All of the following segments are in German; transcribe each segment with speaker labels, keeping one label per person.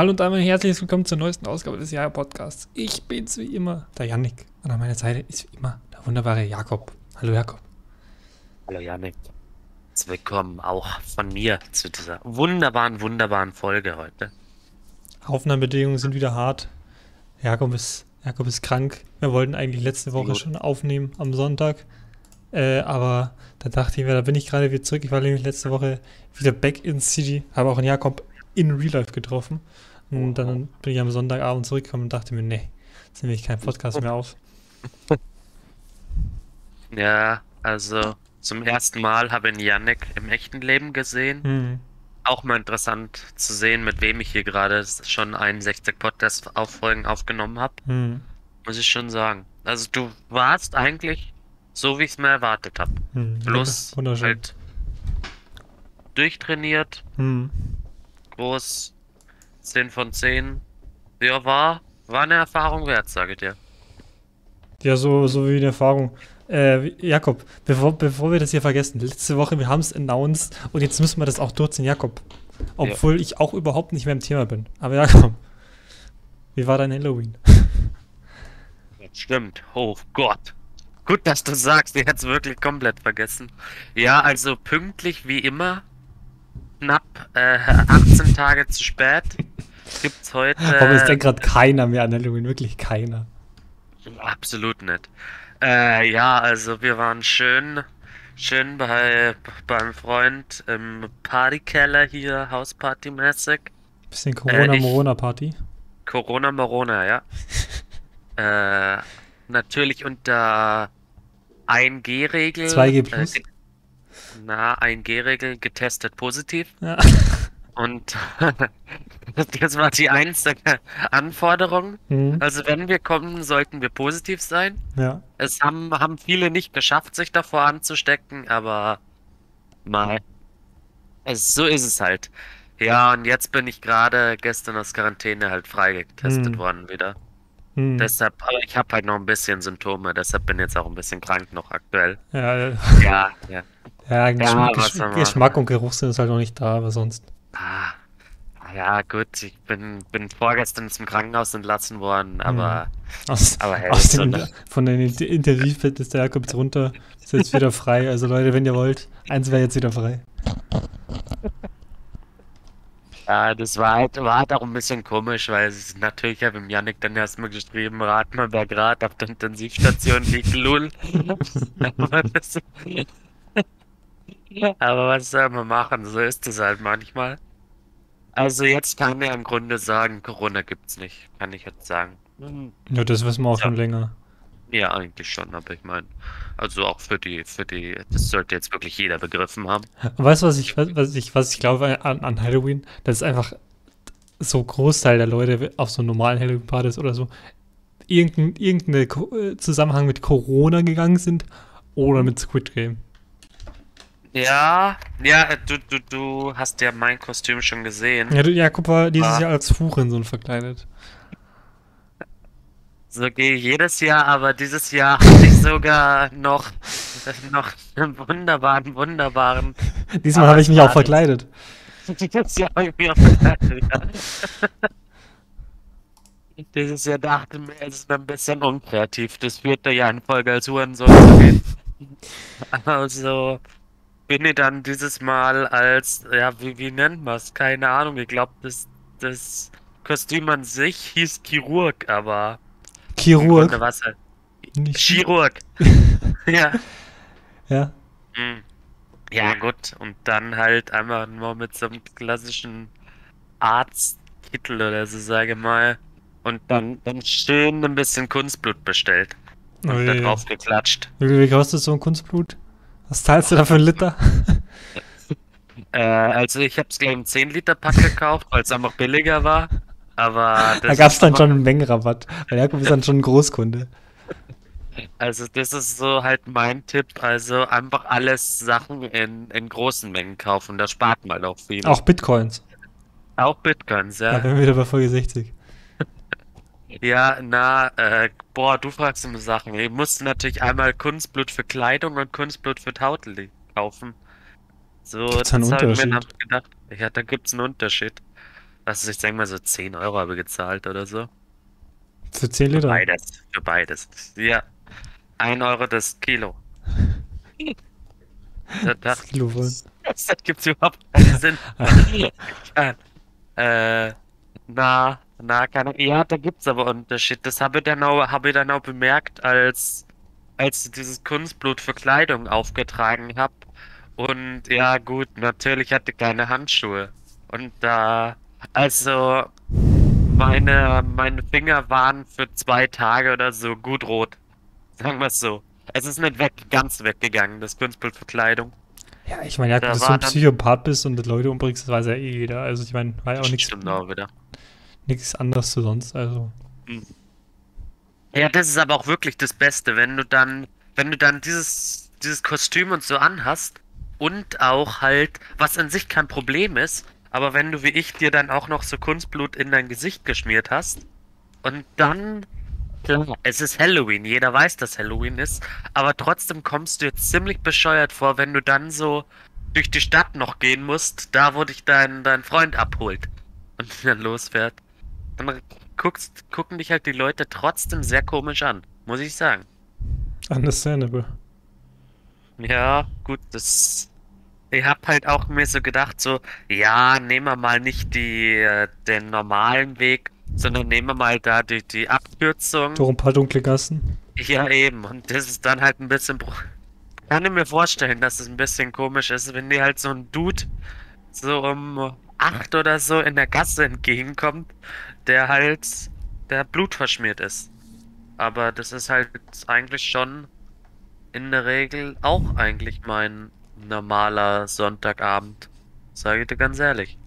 Speaker 1: Hallo und einmal herzlich willkommen zur neuesten Ausgabe des Jahr Podcasts. Ich bin's wie immer, der Yannick. Und an meiner Seite ist wie immer der wunderbare Jakob. Hallo Jakob.
Speaker 2: Hallo Yannick. Willkommen auch von mir zu dieser wunderbaren, wunderbaren Folge heute.
Speaker 1: Aufnahmebedingungen sind wieder hart. Jakob ist, Jakob ist krank. Wir wollten eigentlich letzte Woche schon aufnehmen am Sonntag. Äh, aber da dachte ich mir, da bin ich gerade wieder zurück. Ich war nämlich letzte Woche wieder back in City, habe auch einen Jakob in Real Life getroffen. Und dann bin ich am Sonntagabend zurückgekommen und dachte mir, nee, jetzt nehme ich keinen Podcast mehr auf.
Speaker 2: Ja, also zum ersten Mal habe ich Yannick im echten Leben gesehen.
Speaker 1: Hm.
Speaker 2: Auch mal interessant zu sehen, mit wem ich hier gerade schon 61 Podcast-Auffolgen aufgenommen habe.
Speaker 1: Hm.
Speaker 2: Muss ich schon sagen. Also du warst eigentlich so, wie ich es mir erwartet habe.
Speaker 1: Hm.
Speaker 2: Bloß
Speaker 1: Wunderschön.
Speaker 2: halt durchtrainiert,
Speaker 1: Hm.
Speaker 2: groß, 10 von 10. Ja, war, war eine Erfahrung wert, sage ich dir.
Speaker 1: Ja, so, so wie eine Erfahrung. Äh, Jakob, bevor, bevor wir das hier vergessen, letzte Woche, wir haben es announced und jetzt müssen wir das auch durchziehen, Jakob. Obwohl ich auch überhaupt nicht mehr im Thema bin. Aber Jakob, wie war dein Halloween?
Speaker 2: Stimmt. Oh Gott. Gut, dass du sagst, ich hätte es wirklich komplett vergessen. Ja, also pünktlich wie immer. Knapp äh, 18 Tage zu spät. Gibt's heute.
Speaker 1: Aber es denkt gerade keiner mehr an Halloween, wirklich keiner.
Speaker 2: Absolut nicht. Äh, ja, also wir waren schön, schön bei beim Freund im Partykeller hier, Hausparty-mäßig.
Speaker 1: Bisschen
Speaker 2: Äh,
Speaker 1: Corona-Morona-Party.
Speaker 2: Corona Morona, ja. äh, natürlich unter 1G-Regel.
Speaker 1: 2G plus.
Speaker 2: Äh, na, 1G-Regel getestet positiv.
Speaker 1: Ja.
Speaker 2: Und das war die einzige Anforderung.
Speaker 1: Hm.
Speaker 2: Also wenn wir kommen, sollten wir positiv sein.
Speaker 1: ja.
Speaker 2: Es haben, haben viele nicht geschafft, sich davor anzustecken, aber mal. Es, so ist es halt. Ja, und jetzt bin ich gerade gestern aus Quarantäne halt freigetestet
Speaker 1: Hm.
Speaker 2: worden wieder.
Speaker 1: Hm.
Speaker 2: Deshalb, aber ich habe halt noch ein bisschen Symptome, deshalb bin jetzt auch ein bisschen krank noch aktuell.
Speaker 1: ja, äh,
Speaker 2: Ja, ja.
Speaker 1: ja, Geschmack, Geschmack und Geruchssinn ist halt noch nicht da, aber sonst.
Speaker 2: Ah, ja, gut, ich bin, bin vorgestern zum Krankenhaus entlassen worden, aber
Speaker 1: Aus,
Speaker 2: Aber hey,
Speaker 1: aus dem,
Speaker 2: eine-
Speaker 1: von den Int- Intensivbett ist der Jakob jetzt runter. Ist jetzt wieder frei. Also Leute, wenn ihr wollt, eins wäre jetzt wieder frei.
Speaker 2: Ja, das war halt, war halt auch ein bisschen komisch, weil es natürlich habe ich dem Yannick dann erstmal geschrieben, rat mal, wer gerade auf der Intensivstation liegt, lul. Aber, das, aber was soll man machen? So ist es halt manchmal. Also jetzt kann er im Grunde sagen, Corona gibt's nicht, kann ich jetzt sagen. Hm,
Speaker 1: Ja, das wissen wir auch
Speaker 2: Ja.
Speaker 1: schon länger.
Speaker 2: Ja, eigentlich schon, aber ich meine, also auch für die, für die, das sollte jetzt wirklich jeder begriffen haben.
Speaker 1: Weißt du, was ich, was ich, was ich glaube an, an Halloween? Das ist einfach so Großteil der Leute auf so normalen Halloween-Partys oder so irgendein irgendeine Ko äh, Zusammenhang mit Corona gegangen sind oder mit Squid Game.
Speaker 2: Ja, ja, du, du, du hast ja mein Kostüm schon gesehen.
Speaker 1: Ja, du, Jakob war dieses
Speaker 2: Ah.
Speaker 1: Jahr als Hurensohn verkleidet.
Speaker 2: So gehe ich jedes Jahr, aber dieses Jahr hatte ich sogar noch, noch einen wunderbaren, wunderbaren.
Speaker 1: Diesmal habe ich mich auch verkleidet.
Speaker 2: Dieses Jahr habe ich mir auch gedacht, ja. Dieses Jahr dachte ich mir, es ist ein bisschen unkreativ. Das vierte Jahr in Folge als Hurensohn zu gehen. Also bin ich dann dieses Mal als, ja, wie, wie nennt man es? Keine Ahnung. Ich glaube, das, das Kostüm an sich hieß Chirurg, aber
Speaker 1: Chirurg.
Speaker 2: War's halt
Speaker 1: Nicht
Speaker 2: Chirurg. ja.
Speaker 1: Ja.
Speaker 2: Hm. Ja, gut. Und dann halt einmal nur mit so einem klassischen Arztkittel oder so, sage mal. Und dann, dann schön ein bisschen Kunstblut bestellt. Und da
Speaker 1: Ui.
Speaker 2: drauf geklatscht.
Speaker 1: Wie, wie kostet so ein Kunstblut? Was zahlst du da für einen Liter?
Speaker 2: Äh, also ich habe es gleich im 10-Liter-Pack gekauft, weil es einfach billiger war. Aber
Speaker 1: Da
Speaker 2: das
Speaker 1: gab es dann schon einen Mengenrabatt. Weil Jakob ist dann schon ein Großkunde.
Speaker 2: Also das ist so halt mein Tipp. Also einfach alles Sachen in, in großen Mengen kaufen. Da spart man auch viel.
Speaker 1: Auch Bitcoins.
Speaker 2: Auch Bitcoins,
Speaker 1: Da
Speaker 2: ja.
Speaker 1: wären wir wieder bei Folge 60.
Speaker 2: Ja, na, äh, boah, du fragst immer Sachen. Ich musste natürlich einmal Kunstblut für Kleidung und Kunstblut für Tautel kaufen. So,
Speaker 1: Gibt's
Speaker 2: das hab ich mir dann gedacht. Ja, da gibt's einen Unterschied. Also ich denke mal so 10 Euro habe ich gezahlt oder so.
Speaker 1: Für 10 Liter?
Speaker 2: Beides, für beides. Ja, 1 Euro das Kilo. Da
Speaker 1: Das
Speaker 2: dachte
Speaker 1: Kilo voll.
Speaker 2: Das gibt überhaupt keinen Sinn. äh, na, na, keine, ja, da gibt's aber Unterschied. Das habe ich dann auch, habe ich dann auch bemerkt, als, als ich dieses Kunstblut für Kleidung aufgetragen habe. Und ja, gut, natürlich hatte ich keine Handschuhe. Und da, also, meine, meine Finger waren für zwei Tage oder so gut rot. Sagen wir es so. Es ist nicht weg, ganz weggegangen, das Kunstblut für Kleidung.
Speaker 1: Ja, ich meine, ja,
Speaker 2: Da
Speaker 1: dass du
Speaker 2: war
Speaker 1: ein Psychopath bist und Leute umbringst, das weiß ja eh jeder. Also ich meine, war ja auch nichts
Speaker 2: Stimmt auch wieder.
Speaker 1: Nichts anderes zu sonst. Also.
Speaker 2: Ja, das ist aber auch wirklich das Beste, wenn du dann, wenn du dann dieses, dieses Kostüm und so anhast und auch halt, was an sich kein Problem ist, aber wenn du wie ich dir dann auch noch so Kunstblut in dein Gesicht geschmiert hast und dann, klar, es ist Halloween, jeder weiß, dass Halloween ist, aber trotzdem kommst du jetzt ziemlich bescheuert vor, wenn du dann so durch die Stadt noch gehen musst, da wo dich dein, dein Freund abholt und dann losfährt. Dann guckst, gucken dich halt die Leute trotzdem sehr komisch an, muss ich sagen.
Speaker 1: Understandable.
Speaker 2: Ja, gut, das. Ich hab halt auch mir so gedacht, so, ja, nehmen wir mal nicht die, äh, den normalen Weg, sondern nehmen wir mal da die, die Abkürzung.
Speaker 1: Durch ein paar dunkle Gassen.
Speaker 2: Ja, eben. Und das ist dann halt ein bisschen. Kann ich mir vorstellen, dass es ein bisschen komisch ist, wenn dir halt so ein Dude so um acht oder so in der Gasse entgegenkommt, der halt der Blut verschmiert ist. Aber das ist halt eigentlich schon in der Regel auch eigentlich mein normaler Sonntagabend. Sage ich dir ganz ehrlich.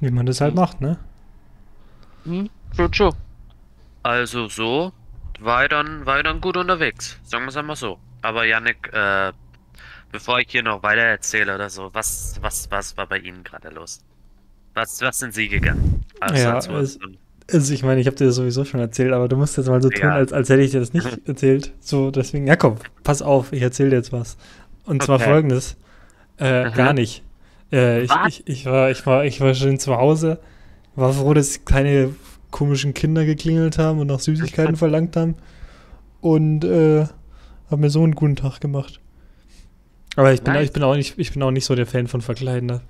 Speaker 1: Wie man das halt macht, ne?
Speaker 2: Hm, true, true. Also so, war ich dann, war ich dann gut unterwegs. Sagen wir es einmal so. Aber Yannick, äh, bevor ich hier noch weiter erzähle oder so, was, was, was war bei Ihnen gerade los? Was, was sind Sie gegangen?
Speaker 1: Ja, es-
Speaker 2: so,
Speaker 1: Also ich meine, ich habe dir das sowieso schon erzählt, aber du musst jetzt mal so tun,
Speaker 2: Ja.
Speaker 1: als, als hätte ich dir das nicht erzählt. So, deswegen, ja komm, pass auf, ich erzähle dir jetzt was. Und zwar
Speaker 2: Okay.
Speaker 1: folgendes. Äh, gar nicht. Äh, ich, ich, ich, war, ich, war, ich war schon zu Hause, war froh, dass keine komischen Kinder geklingelt haben und nach Süßigkeiten verlangt haben. Und äh, habe mir so einen guten Tag gemacht. Aber ich bin,
Speaker 2: Nice.
Speaker 1: ich, bin auch nicht, ich bin auch nicht so der Fan von Verkleiden. Da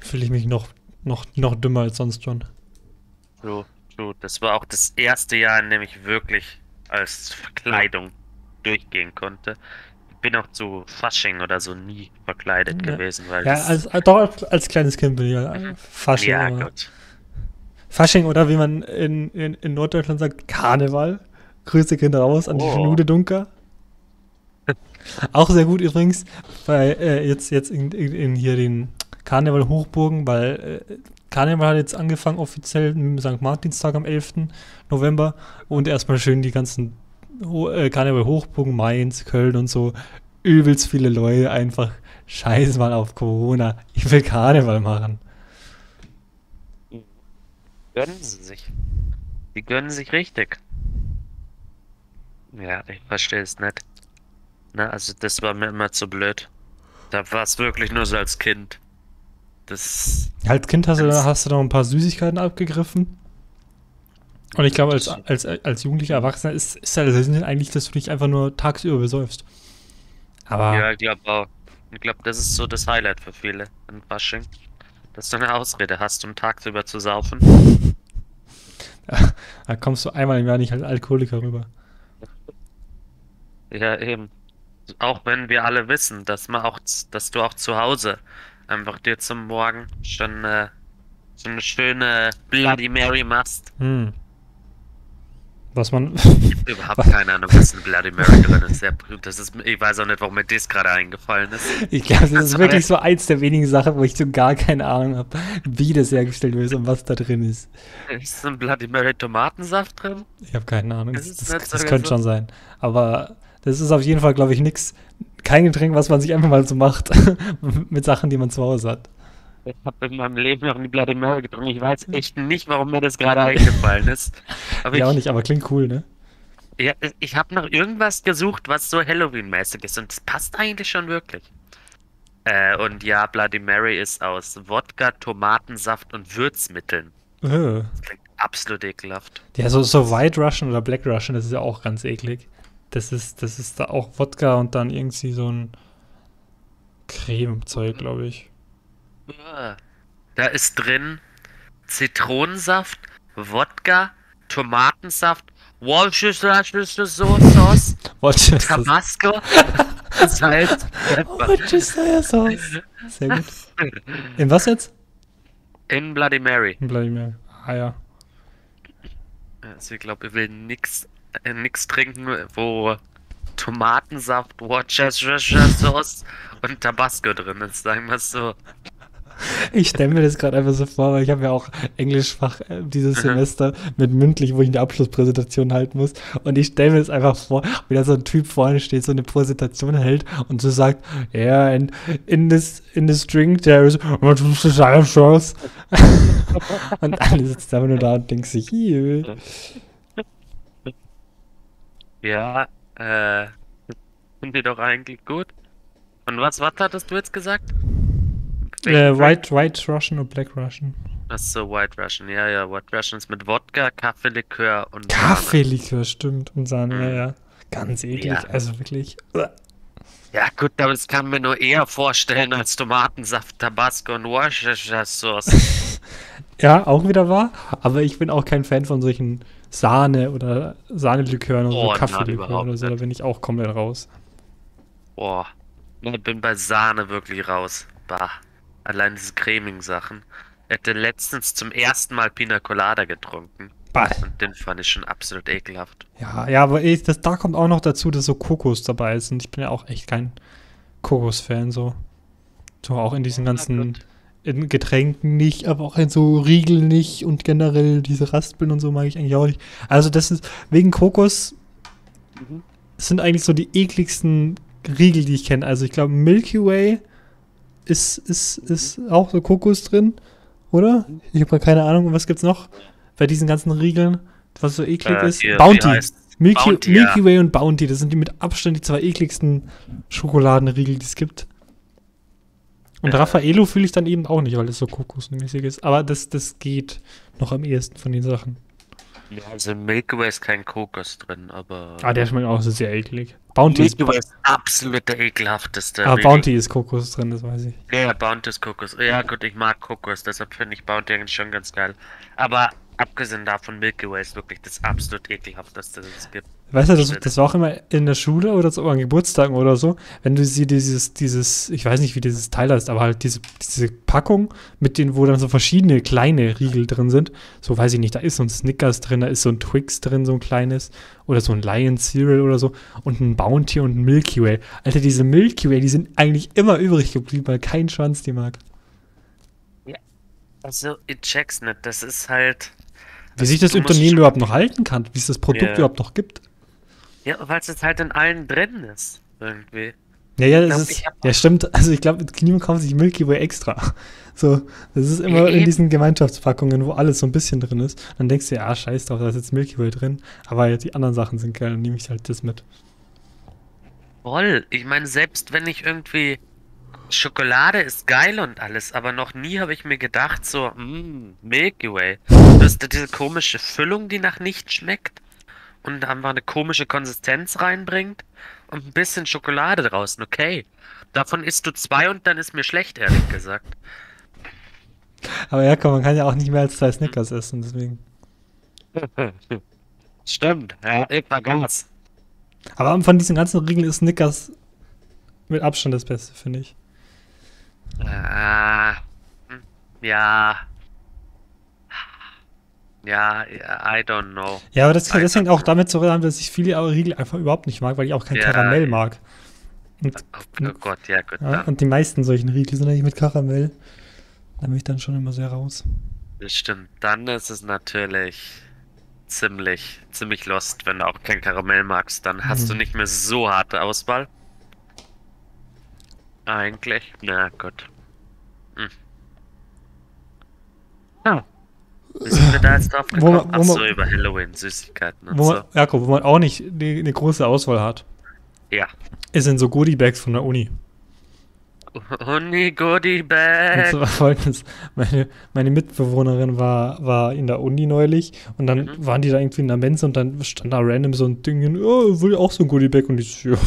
Speaker 1: fühle ich mich noch, noch, noch dümmer als sonst schon.
Speaker 2: true, true. Das war auch das erste Jahr, in dem ich wirklich als Verkleidung durchgehen konnte. Ich bin auch zu Fasching oder so nie verkleidet
Speaker 1: Ja.
Speaker 2: gewesen, weil
Speaker 1: Ja, als, als, doch als, kleines Kind bin ich ja Fasching.
Speaker 2: ja, gut.
Speaker 1: Fasching oder wie man in, in, in Norddeutschland sagt, Karneval. Grüße Kinder raus an die
Speaker 2: Oh.
Speaker 1: Schnude Dunker. Auch sehr gut übrigens, weil äh, jetzt, jetzt in, in, in hier den Karneval Hochburgen, weil äh, Karneval hat jetzt angefangen offiziell mit St. Martinstag am 11. November und erstmal schön die ganzen Ho äh, Karneval Hochburgen, Mainz, Köln und so. Übelst viele Leute einfach scheiß mal auf Corona. Ich will Karneval machen.
Speaker 2: Gönnen sie sich. Die gönnen sich richtig. Ja, ich verstehe es nicht. Na, also das war mir immer zu blöd. Da war es wirklich nur so als Kind. Das.
Speaker 1: Als Kind hast du, hast du noch ein paar Süßigkeiten abgegriffen. Und ich glaube, als, als, als jugendlicher Erwachsener ist, ist ja der Sinn eigentlich, dass du dich einfach nur tagsüber besäufst. Aber
Speaker 2: Ja, ich glaube auch. Ich glaube, das ist so das Highlight für viele in Fasching. Dass du eine Ausrede hast, um tagsüber zu saufen.
Speaker 1: da kommst du einmal im Jahr nicht als Alkoholiker rüber.
Speaker 2: Ja, eben. Auch wenn wir alle wissen, dass man auch, dass du auch zu Hause einfach dir zum Morgen schon äh, so eine schöne Bloody Mary machst.
Speaker 1: Hm. Was man.
Speaker 2: Überhaupt keine Ahnung, was in Bloody Mary drin ist. Das ist. Ich weiß auch nicht, warum mir das gerade eingefallen ist.
Speaker 1: ich glaube, das ist wirklich so eins der wenigen Sachen, wo ich so gar keine Ahnung habe, wie das hergestellt wird und was da drin ist.
Speaker 2: Ist in Bloody Mary Tomatensaft drin?
Speaker 1: Ich habe keine Ahnung.
Speaker 2: Das
Speaker 1: Das, das, das, könnte schon sein. Aber das ist auf jeden Fall, glaube ich, nichts. Kein Getränk, was man sich einfach mal so macht. mit Sachen, die man zu Hause hat.
Speaker 2: Ich habe in meinem Leben noch nie Bloody Mary getrunken. Ich weiß echt nicht, warum mir das gerade eingefallen ist. Aber
Speaker 1: Ja, auch
Speaker 2: ich,
Speaker 1: nicht, aber klingt cool, ne?
Speaker 2: ja, ich habe nach irgendwas gesucht, was so Halloween-mäßig ist. Und das passt eigentlich schon wirklich. Äh, und ja, Bloody Mary ist aus Wodka, Tomatensaft und Würzmitteln.
Speaker 1: Äh.
Speaker 2: Das klingt absolut ekelhaft.
Speaker 1: Ja, so, so White Russian oder Black Russian, das ist ja auch ganz eklig. Das ist, das ist da auch Wodka und dann irgendwie so ein Cremezeug, glaube ich.
Speaker 2: Uah. Da ist drin Zitronensaft, Wodka, Tomatensaft, Worcestershire-Sauce,
Speaker 1: Worcester
Speaker 2: Tabasco, Salz, Pfeffer.
Speaker 1: Worcester Sauce. Sehr gut. In was jetzt?
Speaker 2: In Bloody Mary.
Speaker 1: In Bloody Mary. Ah ja.
Speaker 2: Also ich glaube, ich will nix, äh, nix trinken, wo Tomatensaft, Worcestershire Sauce und Tabasco drin ist, sagen wir es so.
Speaker 1: Ich stelle mir das gerade einfach so vor, weil ich habe ja auch Englischfach äh, dieses
Speaker 2: Mhm.
Speaker 1: Semester mit mündlich, wo ich eine Abschlusspräsentation halten muss. Und ich stelle mir das einfach vor, wie da so ein Typ vorne steht, so eine Präsentation hält und so sagt, ja, yeah, in, in this in this drink there is Worcestershire sauce. und alle sitzen einfach nur da und denken sich, "Ih."
Speaker 2: Ja, äh, finde ich doch eigentlich gut. Und was, was hattest du jetzt gesagt?
Speaker 1: äh? White, White Russian und Black Russian.
Speaker 2: Ach so, White Russian. Ja, ja, White Russian ist mit Wodka, Kaffeelikör und
Speaker 1: Kaffeelikör, stimmt. Und Sahne, ja,
Speaker 2: Mhm.
Speaker 1: ja. Ganz eklig,
Speaker 2: Ja.
Speaker 1: also wirklich.
Speaker 2: Ja, gut, aber das kann mir nur eher vorstellen als Tomatensaft, Tabasco und Worcestershire Sauce.
Speaker 1: Ja, auch wieder wahr. Aber ich bin auch kein Fan von solchen Sahne- oder Sahnelikören oder
Speaker 2: Oh,
Speaker 1: so Kaffeelikören oder so. Da bin ich auch komplett raus.
Speaker 2: Boah, ich bin bei Sahne wirklich raus. Bah, allein diese cremigen Sachen. Ich hätte letztens zum ersten Mal Pina Colada getrunken.
Speaker 1: Bah.
Speaker 2: Und den fand ich schon absolut ekelhaft.
Speaker 1: Ja, ja, aber ich, das, da kommt auch noch dazu, dass so Kokos dabei ist. Und ich bin ja auch echt kein Kokos-Fan. So. so auch in diesen ganzen. In Getränken nicht, aber auch in so Riegel nicht. Und generell diese Raspeln und so mag ich eigentlich auch nicht. Also, das ist wegen Kokos
Speaker 2: Mhm.
Speaker 1: sind eigentlich so die ekligsten Riegel, die ich kenne. Also ich glaube, Milky Way ist, ist, ist auch so Kokos drin, oder? Ich habe keine Ahnung. Was gibt's noch bei diesen ganzen Riegeln, was so eklig
Speaker 2: Äh,
Speaker 1: ist?
Speaker 2: hier,
Speaker 1: Bounty.
Speaker 2: heißt-
Speaker 1: Milky,
Speaker 2: Bounty,
Speaker 1: Milky
Speaker 2: ja.
Speaker 1: Way und Bounty, das sind die mit Abstand die zwei ekligsten Schokoladenriegel, die es gibt. Und. Raffaello fühle ich dann eben auch nicht, weil das so kokosmäßig ist. Aber das, das geht noch am ehesten von den Sachen.
Speaker 2: Ja, also Milky Way ist kein Kokos drin, aber.
Speaker 1: Ah, der schmeckt auch so sehr eklig. Bounty ist,
Speaker 2: Milky Way ist absolut der ekelhafteste.
Speaker 1: ah. Bounty ist Kokos drin, das weiß ich.
Speaker 2: Ja, Bounty ist Kokos. Ja, gut, ich mag Kokos, deshalb finde ich Bounty eigentlich schon ganz geil. Aber abgesehen davon, Milky Way ist wirklich das absolut ekelhafteste, das es gibt.
Speaker 1: Weißt du, das, das war auch immer in der Schule oder so an Geburtstagen oder so, wenn du sie dieses, dieses, ich weiß nicht, wie dieses Teil heißt, aber halt diese, diese Packung mit denen, wo dann so verschiedene kleine Riegel drin sind. So weiß ich nicht, da ist so ein Snickers drin, da ist so ein Twix drin, so ein kleines, oder so ein Lion Cereal oder so, und ein Bounty und ein Milky Way. Alter, diese Milky Way, die sind eigentlich immer übrig geblieben, weil kein Schwanz die mag.
Speaker 2: Also, ich check's nicht, das ist halt.
Speaker 1: Wie sich das Unternehmen überhaupt noch halten kann, wie es das Produkt
Speaker 2: Ja.
Speaker 1: überhaupt noch gibt.
Speaker 2: Ja, weil es jetzt halt in allen drin ist. Irgendwie.
Speaker 1: Ja, ja, das
Speaker 2: glaub,
Speaker 1: ist, ja, stimmt. Also ich glaube, niemand kauft sich Milky Way extra. So, das ist immer in
Speaker 2: eben.
Speaker 1: diesen Gemeinschaftspackungen, wo alles so ein bisschen drin ist. Dann denkst du, ja, scheiß drauf, da ist jetzt Milky Way drin. Aber die anderen Sachen sind geil, dann nehme ich halt das mit.
Speaker 2: Voll. Ich meine, selbst wenn ich irgendwie. Schokolade ist geil und alles, aber noch nie habe ich mir gedacht, so, mh, Milky Way. Du hast da diese komische Füllung, die nach nichts schmeckt und einfach eine komische Konsistenz reinbringt und ein bisschen Schokolade draußen, okay. Davon isst du zwei und dann ist mir schlecht, ehrlich gesagt.
Speaker 1: Aber ja, komm, man kann ja auch nicht mehr als zwei Snickers essen, deswegen.
Speaker 2: Stimmt, ja, ich vergaß.
Speaker 1: Aber von diesen ganzen Riegeln ist Snickers mit Abstand das Beste, finde ich.
Speaker 2: Ah, ja. Ja, I don't know.
Speaker 1: Ja, aber das, das hängt auch damit zusammen, dass ich viele Riegel einfach überhaupt nicht mag, weil ich auch kein
Speaker 2: Ja,
Speaker 1: Karamell mag. Und,
Speaker 2: Oh, oh Gott, ja gut.
Speaker 1: ja, und die meisten solchen Riegel sind eigentlich mit Karamell. Da bin ich dann schon immer sehr raus.
Speaker 2: das stimmt. Dann ist es natürlich ziemlich, ziemlich lost, wenn du auch kein Karamell magst. Dann hast du
Speaker 1: Mhm.
Speaker 2: nicht mehr so harte Auswahl. Eigentlich. Na gut. Hm. Ja. Wie sind wir da jetzt drauf
Speaker 1: Wo man-
Speaker 2: gekommen?
Speaker 1: wo
Speaker 2: Ach so,
Speaker 1: man-
Speaker 2: über Halloween, Süßigkeiten und
Speaker 1: Wo
Speaker 2: so.
Speaker 1: man, Jakob, wo man auch nicht eine große Auswahl hat,
Speaker 2: Ja.
Speaker 1: ist in so Goodie-Bags von der Uni.
Speaker 2: Uni Goodie
Speaker 1: Und
Speaker 2: Bag.
Speaker 1: zwar folgendes, meine, meine Mitbewohnerin war, war in der Uni neulich und dann
Speaker 2: Mhm.
Speaker 1: waren die da irgendwie in der Mensa und dann stand da random so ein Ding, oh, will auch so ein Goodiebag und ich so, ja,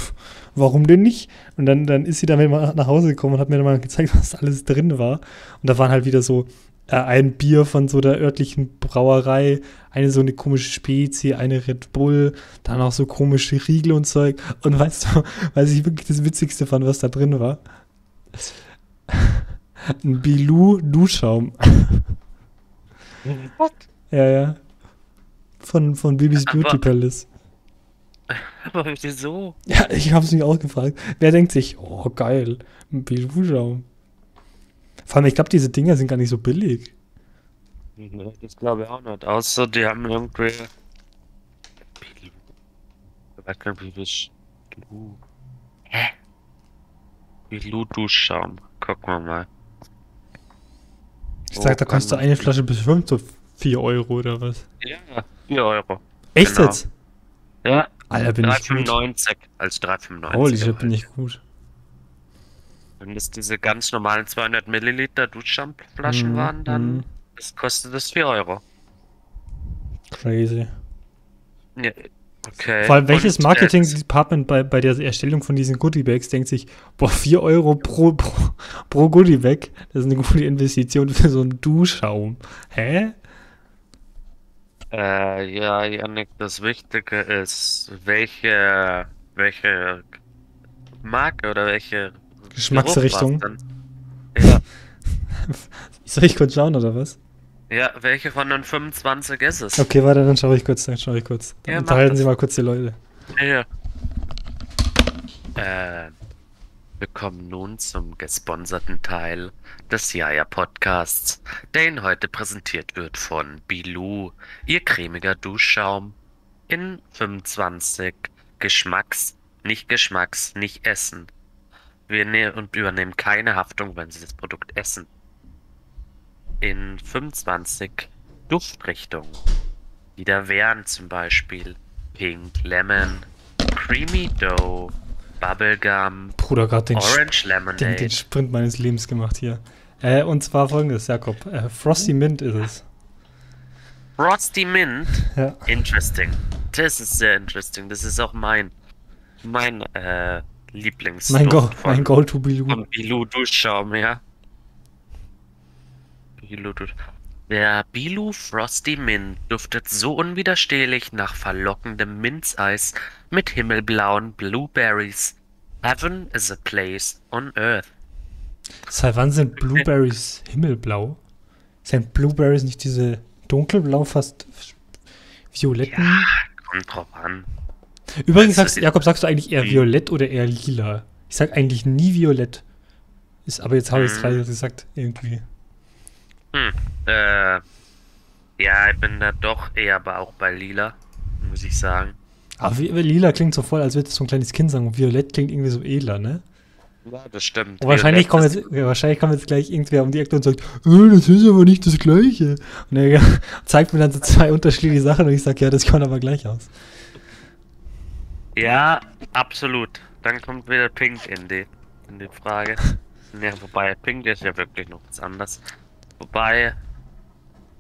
Speaker 1: warum denn nicht? Und dann, dann ist sie damit mal nach Hause gekommen und hat mir dann mal gezeigt, was alles drin war. Und da waren halt wieder so äh, ein Bier von so der örtlichen Brauerei, eine so eine komische Spezie, eine Red Bull, dann auch so komische Riegel und Zeug. Und weißt du, was ich wirklich das Witzigste fand, was da drin war? Ein Bilou Duschschaum.
Speaker 2: What?
Speaker 1: Ja, ja. Von, von Bibis
Speaker 2: Aber-
Speaker 1: Beauty Palace.
Speaker 2: Aber wieso?
Speaker 1: Ja, ich hab's mich auch gefragt. Wer denkt sich, oh geil, ein Bilou-Schaum. Vor allem, ich glaube, diese Dinger sind gar nicht so billig.
Speaker 2: Nee, Das glaube ich auch nicht. Außer die haben irgendwie. Bilou. Ich weiß gar nicht, wie das. Hä? Bilou Duschschaum. Gucken wir mal.
Speaker 1: Ich sag, da
Speaker 2: kann
Speaker 1: kostet
Speaker 2: man-
Speaker 1: eine Flasche bestimmt so 4 Euro oder was.
Speaker 2: Ja, 4 Euro.
Speaker 1: Echt
Speaker 2: Genau.
Speaker 1: jetzt?
Speaker 2: Ja,
Speaker 1: Alter, bin ich gut.
Speaker 2: 3,95. Als 3,95.
Speaker 1: Holy shit, bin ich gut.
Speaker 2: Wenn das diese ganz normalen 200 Milliliter Duschschaumflaschen
Speaker 1: Mhm,
Speaker 2: waren, dann
Speaker 1: mhm.
Speaker 2: das kostet das 4 Euro.
Speaker 1: Crazy.
Speaker 2: Ja, okay.
Speaker 1: Vor allem, welches Marketing-Department bei, bei der Erstellung von diesen Goodie-Bags denkt sich, boah, 4 Euro pro, pro, pro Goodie-Bag, das ist eine gute Investition für so einen Duschschaum. Hä?
Speaker 2: Äh, ja, Janik, das Wichtige ist, welche, welche Marke oder welche
Speaker 1: Geschmacksrichtung?
Speaker 2: Ja,
Speaker 1: Soll ich kurz schauen oder was?
Speaker 2: Ja, welche von den 25 ist es?
Speaker 1: Okay, warte, dann schaue ich kurz, dann schaue ich kurz. Dann
Speaker 2: Ja,
Speaker 1: unterhalten. Sie mal kurz die Leute.
Speaker 2: Ja. Äh, wir kommen nun zum gesponserten Teil des Jaja Podcasts, der Ihnen heute präsentiert wird von Bilou, Ihr cremiger Duschschaum in 25 Geschmacks, nicht Geschmacks, nicht Essen. Wir ne und übernehmen keine Haftung, wenn Sie das Produkt essen. In 25 Duftrichtungen, die da wären zum Beispiel Pink Lemon, Creamy Dough, Bubblegum,
Speaker 1: Bruder, gerade den,
Speaker 2: Orange
Speaker 1: den,
Speaker 2: Lemonade.
Speaker 1: den Sprint meines Lebens gemacht hier. Äh, und zwar folgendes, Jakob. Äh, Frosty Mint ist es.
Speaker 2: Frosty Mint.
Speaker 1: Ja.
Speaker 2: Interesting. Das ist sehr interesting. Das ist auch mein, mein äh, Lieblings.
Speaker 1: Mein, Go mein Go-To Bilou.
Speaker 2: Von Bilou Duschschaum, ja. Dusch. Der Bilou Frosty Mint duftet so unwiderstehlich nach verlockendem Minzeis mit himmelblauen Blueberries. Heaven is a place on earth.
Speaker 1: Seit wann sind Blueberries himmelblau? Sind Blueberries nicht diese dunkelblau, fast violetten?
Speaker 2: Ja, kommt drauf an.
Speaker 1: Übrigens,
Speaker 2: Also,
Speaker 1: sagst, Jakob, sagst du eigentlich eher violett oder eher lila? Ich sag eigentlich nie violett. Ist, aber jetzt habe ich es gerade gesagt, irgendwie.
Speaker 2: Hm, äh, ja, ich bin da doch eher aber auch bei Lila, muss ich sagen.
Speaker 1: Aber lila klingt so voll, als würde es so ein kleines Kind sagen. Und violett klingt irgendwie so edler, ne?
Speaker 2: Ja, das stimmt.
Speaker 1: Und wahrscheinlich kommt, jetzt, ja, wahrscheinlich kommt jetzt gleich irgendwer um die Ecke und sagt, äh, das ist aber nicht das Gleiche. Und er zeigt mir dann so zwei unterschiedliche Sachen und ich sage, ja, das kommt aber gleich aus.
Speaker 2: Ja, absolut. Dann kommt wieder Pink in die, in die Frage. Ja, wobei Pink ist ja wirklich noch was anderes. Wobei,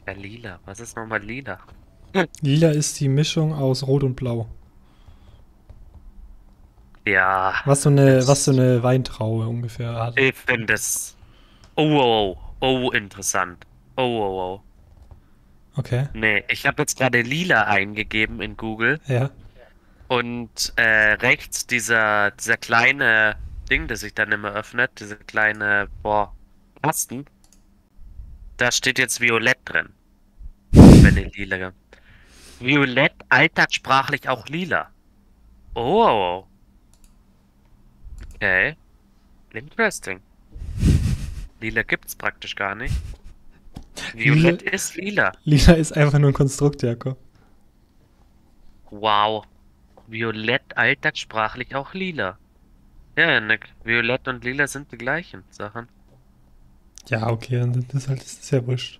Speaker 2: ja, Lila. Was ist nochmal Lila?
Speaker 1: Lila ist die Mischung aus Rot und Blau.
Speaker 2: Ja,
Speaker 1: Was so eine, was so eine Weintraube ungefähr hat.
Speaker 2: ich finde es. Oh, oh, oh, oh, interessant. Oh, oh, oh.
Speaker 1: Okay,
Speaker 2: Nee, ich habe jetzt gerade Lila eingegeben in Google.
Speaker 1: ja.
Speaker 2: Und äh, rechts dieser, dieser kleine Ding, das sich dann immer öffnet, diese kleine, boah, Kasten, da steht jetzt Violett drin. Wenn ihr lila. Violett, alltagssprachlich auch lila. Oh. Okay. Interesting. Lila gibt's praktisch gar nicht. Violett ist lila.
Speaker 1: Lila ist einfach nur ein Konstrukt, Jakob.
Speaker 2: Wow. Violett alltagssprachlich auch lila. Ja, Nick. Violett und lila sind die gleichen Sachen.
Speaker 1: Ja, okay, dann das ist halt ist ja wurscht.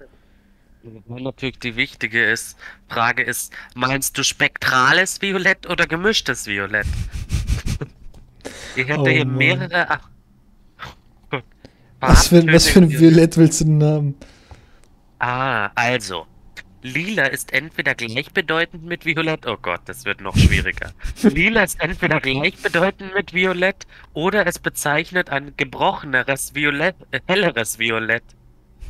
Speaker 2: Natürlich die wichtige ist, Frage ist, meinst du spektrales Violett oder gemischtes Violett? Ich hätte
Speaker 1: Oh
Speaker 2: hier
Speaker 1: Mann.
Speaker 2: mehrere. Ach.
Speaker 1: Was für, was für ein Violett willst du denn haben?
Speaker 2: Ah, also. Lila ist entweder gleichbedeutend mit Violett. Oh Gott, das wird noch schwieriger. Lila ist entweder gleichbedeutend mit Violett oder es bezeichnet ein gebrocheneres Violett, äh, helleres Violett.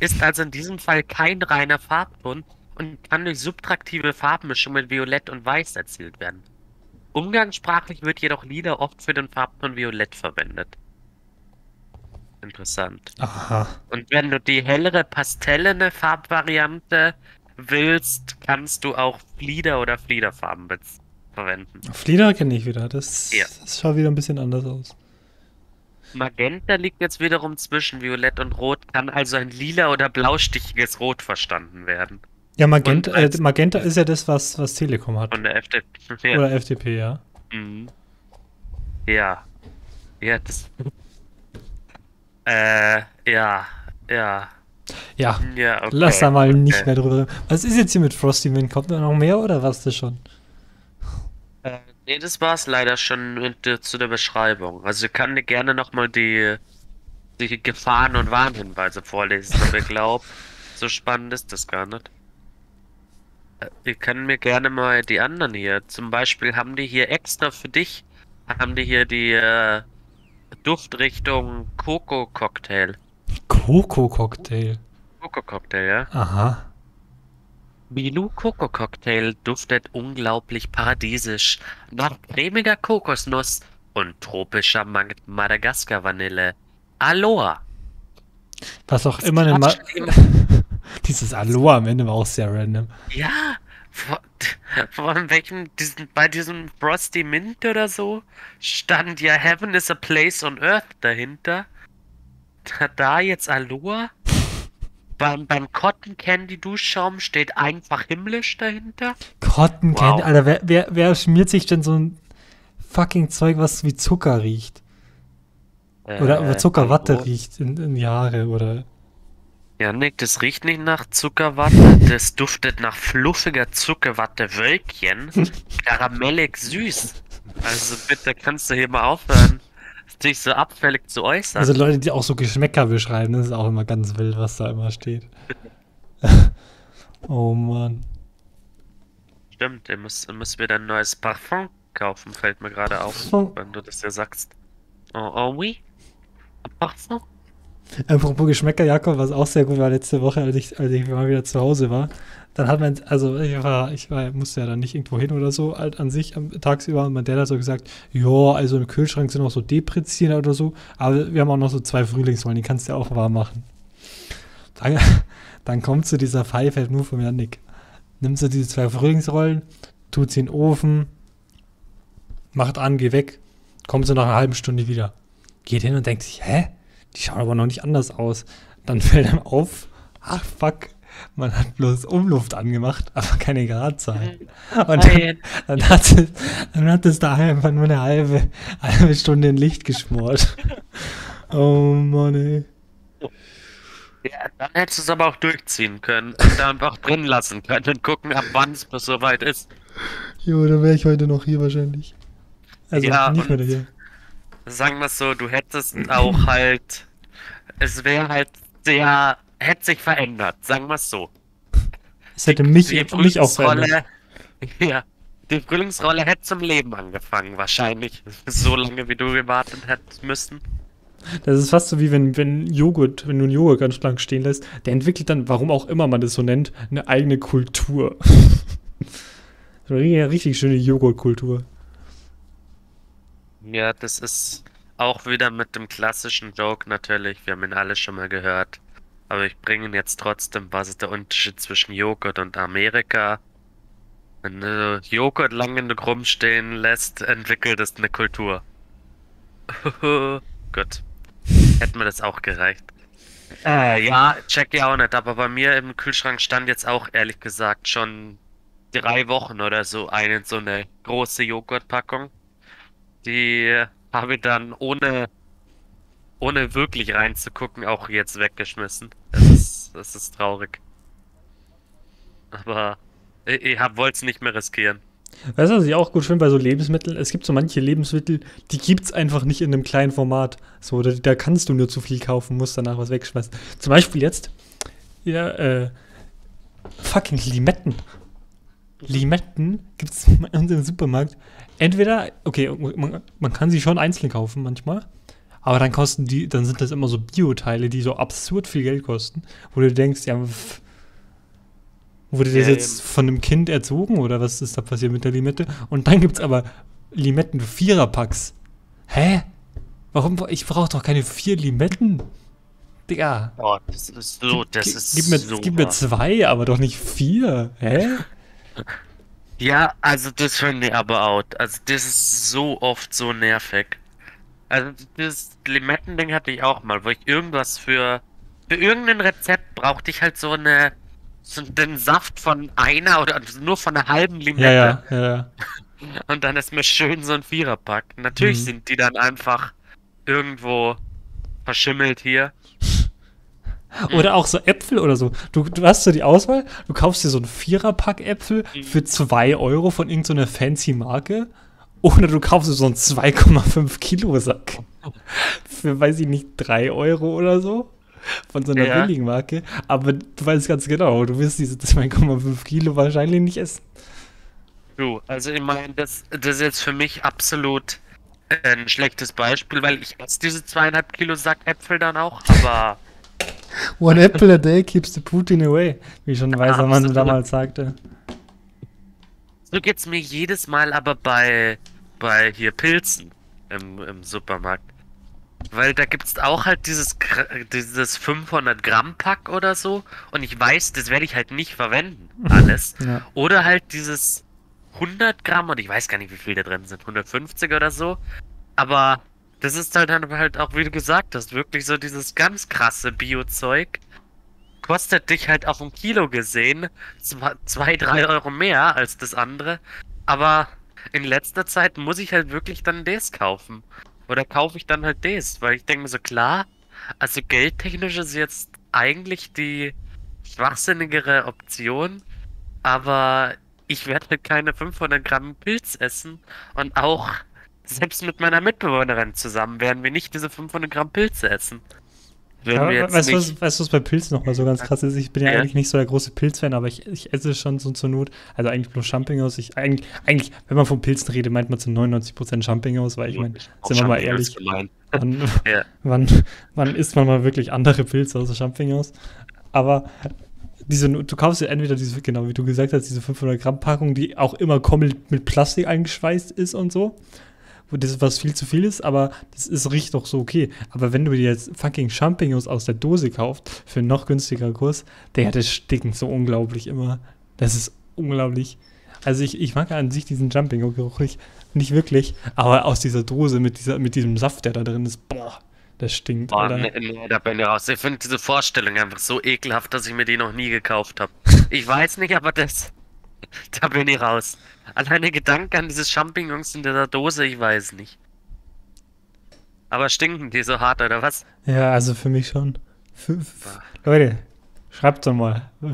Speaker 2: Ist also in diesem Fall kein reiner Farbton und kann durch subtraktive Farbmischung mit Violett und Weiß erzielt werden. Umgangssprachlich wird jedoch Lila oft für den Farbton Violett verwendet. Interessant.
Speaker 1: Aha.
Speaker 2: Und wenn du die hellere pastellene Farbvariante willst, kannst du auch Flieder oder Fliederfarben verwenden.
Speaker 1: Flieder kenne ich wieder. Das,
Speaker 2: Ja.
Speaker 1: das schaut wieder ein bisschen anders aus.
Speaker 2: Magenta liegt jetzt wiederum zwischen Violett und Rot, kann also ein lila oder blaustichiges Rot verstanden werden.
Speaker 1: Ja, Magenta, äh, Magenta ist ja das, was, was Telekom hat.
Speaker 2: Von der FDP. Ja.
Speaker 1: Oder FDP, ja.
Speaker 2: Mhm. Ja. Ja, das. Äh, ja. Ja.
Speaker 1: Ja,
Speaker 2: Ja, okay.
Speaker 1: lass da mal nicht
Speaker 2: okay.
Speaker 1: mehr drüber reden. Was ist jetzt hier mit Frosty Wind? Kommt da noch mehr oder was das schon?
Speaker 2: Äh, nee, das war's leider schon mit, zu der Beschreibung. Also ich kann dir gerne nochmal die, die Gefahren und Warnhinweise vorlesen, aber ich glaube, so spannend ist das gar nicht. Äh, Wir können mir gerne mal die anderen hier. Zum Beispiel haben die hier extra für dich, haben die hier die äh, Duftrichtung Coco Cocktail.
Speaker 1: Coco-Cocktail.
Speaker 2: Coco Cocktail, ja?
Speaker 1: Aha.
Speaker 2: Milou Coco Cocktail duftet unglaublich paradiesisch nach cremiger Kokosnuss und tropischer Ma- Madagaskar Vanille. Aloha.
Speaker 1: Was auch immer eine Ma Dieses Aloha am Ende war auch sehr random.
Speaker 2: Ja, von, von welchem, diesen, bei diesem Frosty Mint oder so stand ja Heaven is a place on earth dahinter. Da, jetzt Aloha? Beim, beim Cotton Candy Duschschaum steht einfach himmlisch dahinter.
Speaker 1: Cotton
Speaker 2: Wow.
Speaker 1: Candy. Alter, wer, wer, wer schmiert sich denn so ein fucking Zeug, was wie Zucker riecht? Oder
Speaker 2: Äh,
Speaker 1: oder Zuckerwatte
Speaker 2: hallo?
Speaker 1: riecht in, in die Haare oder.
Speaker 2: Janik, das riecht nicht nach Zuckerwatte, das duftet nach fluffiger Zuckerwatte-Wölkchen. Karamellig süß. Also bitte kannst du hier mal aufhören, dich so abfällig zu äußern.
Speaker 1: Also Leute, die auch so Geschmäcker beschreiben, das ist auch immer ganz wild, was da immer steht. oh Mann.
Speaker 2: Stimmt, ihr müsst, ihr müsst wieder ein neues Parfum kaufen, fällt mir gerade auf, wenn du das ja sagst. Oh, oh oui? Parfum?
Speaker 1: Apropos Geschmäcker, Jakob, was auch sehr gut war letzte Woche, als ich, als ich mal wieder zu Hause war. Dann hat man, also ich war, ich war, musste ja dann nicht irgendwo hin oder so, halt an sich am, tagsüber. Und mein Dad hat so gesagt, ja, also im Kühlschrank sind noch so Deprezien oder so, aber wir haben auch noch so zwei Frühlingsrollen, die kannst du ja auch warm machen. Dann, dann kommt zu dieser Pfeife halt nur von Janik. Nimmst du diese zwei Frühlingsrollen, tut sie in den Ofen, macht an, geh weg, kommt sie nach einer halben Stunde wieder. Geht hin und denkt sich, hä? Die schauen aber noch nicht anders aus. Dann fällt einem auf, ach fuck, man hat bloß Umluft angemacht, aber keine Gradzahlen. Und dann,
Speaker 2: Nein.
Speaker 1: dann, hat es, dann hat es da einfach nur eine halbe, halbe Stunde in Licht geschmort. Oh Mann, ey.
Speaker 2: Ja, dann hättest du es aber auch durchziehen können und dann einfach drin lassen können und gucken, ab wann es bis soweit ist.
Speaker 1: Jo, dann wäre ich heute noch hier wahrscheinlich. Also
Speaker 2: Ja,
Speaker 1: nicht mehr hier.
Speaker 2: Sagen wir es so, du hättest auch halt, es wäre halt sehr, hätte sich verändert, sagen wir es so.
Speaker 1: Es hätte mich,
Speaker 2: Die
Speaker 1: mich auch verändert.
Speaker 2: Ja, die Frühlingsrolle hätte zum Leben angefangen, wahrscheinlich. So lange, wie du gewartet hättest müssen.
Speaker 1: Das ist fast so wie wenn, wenn Joghurt, wenn du einen Joghurt ganz lang stehen lässt, der entwickelt dann, warum auch immer man das so nennt, eine eigene Kultur. so eine richtig schöne Joghurtkultur.
Speaker 2: Ja, das ist auch wieder mit dem klassischen Joke natürlich. Wir haben ihn alle schon mal gehört. Aber ich bringe ihn jetzt trotzdem. Was ist der Unterschied zwischen Joghurt und Amerika? Wenn du Joghurt lang genug rumstehen lässt, entwickelt es eine Kultur. Gut. Hätte mir das auch gereicht. Äh, ja, check ja auch nicht. Aber bei mir im Kühlschrank stand jetzt auch ehrlich gesagt schon drei Wochen oder so eine so eine große Joghurtpackung. Die habe ich dann ohne, ohne wirklich reinzugucken auch jetzt weggeschmissen. Das ist, das ist traurig. Aber ich, ich wollte es nicht mehr riskieren.
Speaker 1: Weißt du, was ich auch gut finde bei so Lebensmitteln? Es gibt so manche Lebensmittel, die gibt es einfach nicht in einem kleinen Format. So, da, da, kannst du nur zu viel kaufen, musst danach was wegschmeißen. Zum Beispiel jetzt, ja, äh, fucking Limetten. Limetten gibt es in unserem Supermarkt. Entweder, okay, man, man, kann sie schon einzeln kaufen manchmal, aber dann kosten die, dann sind das immer so Bioteile, die so absurd viel Geld kosten, wo du denkst, ja, pff, Wurde das ja, jetzt eben. von einem Kind erzogen oder was ist da passiert mit der Limette? Und dann gibt es aber Limetten-Viererpacks. Hä? Warum? Ich brauche doch keine vier Limetten. Digga.
Speaker 2: Oh, das ist so, das
Speaker 1: gib,
Speaker 2: ist
Speaker 1: gib mir,
Speaker 2: so.
Speaker 1: Gib mir zwei, aber doch nicht vier. Hä?
Speaker 2: Ja, also das finde ich aber out. Also das ist so oft so nervig. Also das Limetten-Ding hatte ich auch mal, wo ich irgendwas für für irgendein Rezept brauchte ich halt so eine so den Saft von einer oder nur von einer halben Limette.
Speaker 1: Ja, ja, ja.
Speaker 2: Und dann ist mir schön so ein Viererpack. Natürlich mhm. sind die dann einfach irgendwo verschimmelt hier.
Speaker 1: Oder auch so Äpfel oder so. Du, du hast so die Auswahl, du kaufst dir so ein Viererpack Äpfel mhm. für 2 Euro von irgendeiner so fancy Marke. Oder du kaufst so einen 2,5 Kilo Sack. Für, weiß ich nicht, 3 Euro oder so von so einer ja. billigen Marke. Aber du weißt ganz genau, du wirst diese 2,5 Kilo wahrscheinlich nicht essen.
Speaker 2: Du, also ich meine, das, das ist jetzt für mich absolut ein schlechtes Beispiel, weil ich esse diese zweieinhalb Kilo Sack Äpfel dann auch, aber.
Speaker 1: One apple a day keeps the Putin away, wie schon ein weiser Mann damals sagte.
Speaker 2: So geht's mir jedes Mal aber bei, bei hier Pilzen im, im Supermarkt. Weil da gibt es auch halt dieses, dieses 500 Gramm Pack oder so. Und ich weiß, das werde ich halt nicht verwenden, alles. ja. Oder halt dieses 100 Gramm und ich weiß gar nicht, wie viel da drin sind. 150 oder so. Aber das ist halt dann halt auch, wie du gesagt hast, wirklich so dieses ganz krasse Bio-Zeug. Kostet dich halt auf ein Kilo gesehen 2, 3 Euro mehr als das andere. Aber in letzter Zeit muss ich halt wirklich dann das kaufen. Oder kaufe ich dann halt das? Weil ich denke mir so, klar, also geldtechnisch ist jetzt eigentlich die schwachsinnigere Option, aber ich werde halt keine 500 Gramm Pilz essen und auch selbst mit meiner Mitbewohnerin zusammen werden wir nicht diese 500 Gramm Pilze essen.
Speaker 1: Ja, weißt, du, was, weißt du, was bei Pilzen nochmal so ganz krass ist? Ich bin ja, ja. eigentlich nicht so der große Pilzfan, aber ich, ich esse schon so zur Not. Also eigentlich bloß Champignons. Ich, eigentlich, eigentlich, wenn man von Pilzen redet, meint man zu 99% Champignons, weil ich meine, sind wir mal ehrlich, wann, ja. wann, wann isst man mal wirklich andere Pilze außer Champignons? Aber diese, du kaufst ja entweder diese, genau wie du gesagt hast, diese 500 Gramm Packung, die auch immer komplett mit Plastik eingeschweißt ist und so das, was viel zu viel ist, aber das ist riecht doch so okay. Aber wenn du dir jetzt fucking Champignons aus der Dose kaufst, für einen noch günstiger Kurs, der das stinkt so unglaublich immer. Das ist unglaublich. Also ich, ich mag an sich diesen Champignon-Geruch nicht, nicht wirklich, aber aus dieser Dose mit, dieser, mit diesem Saft, der da drin ist, boah, das stinkt.
Speaker 2: Boah, nee, nee, da bin ich raus. Ich finde diese Vorstellung einfach so ekelhaft, dass ich mir die noch nie gekauft habe. Ich weiß nicht, aber das, da bin ich raus. Alleine Gedanke an diese Champignons in der Dose, ich weiß nicht. Aber stinken die so hart, oder was?
Speaker 1: Ja, also für mich schon. Leute, schreibt doch mal.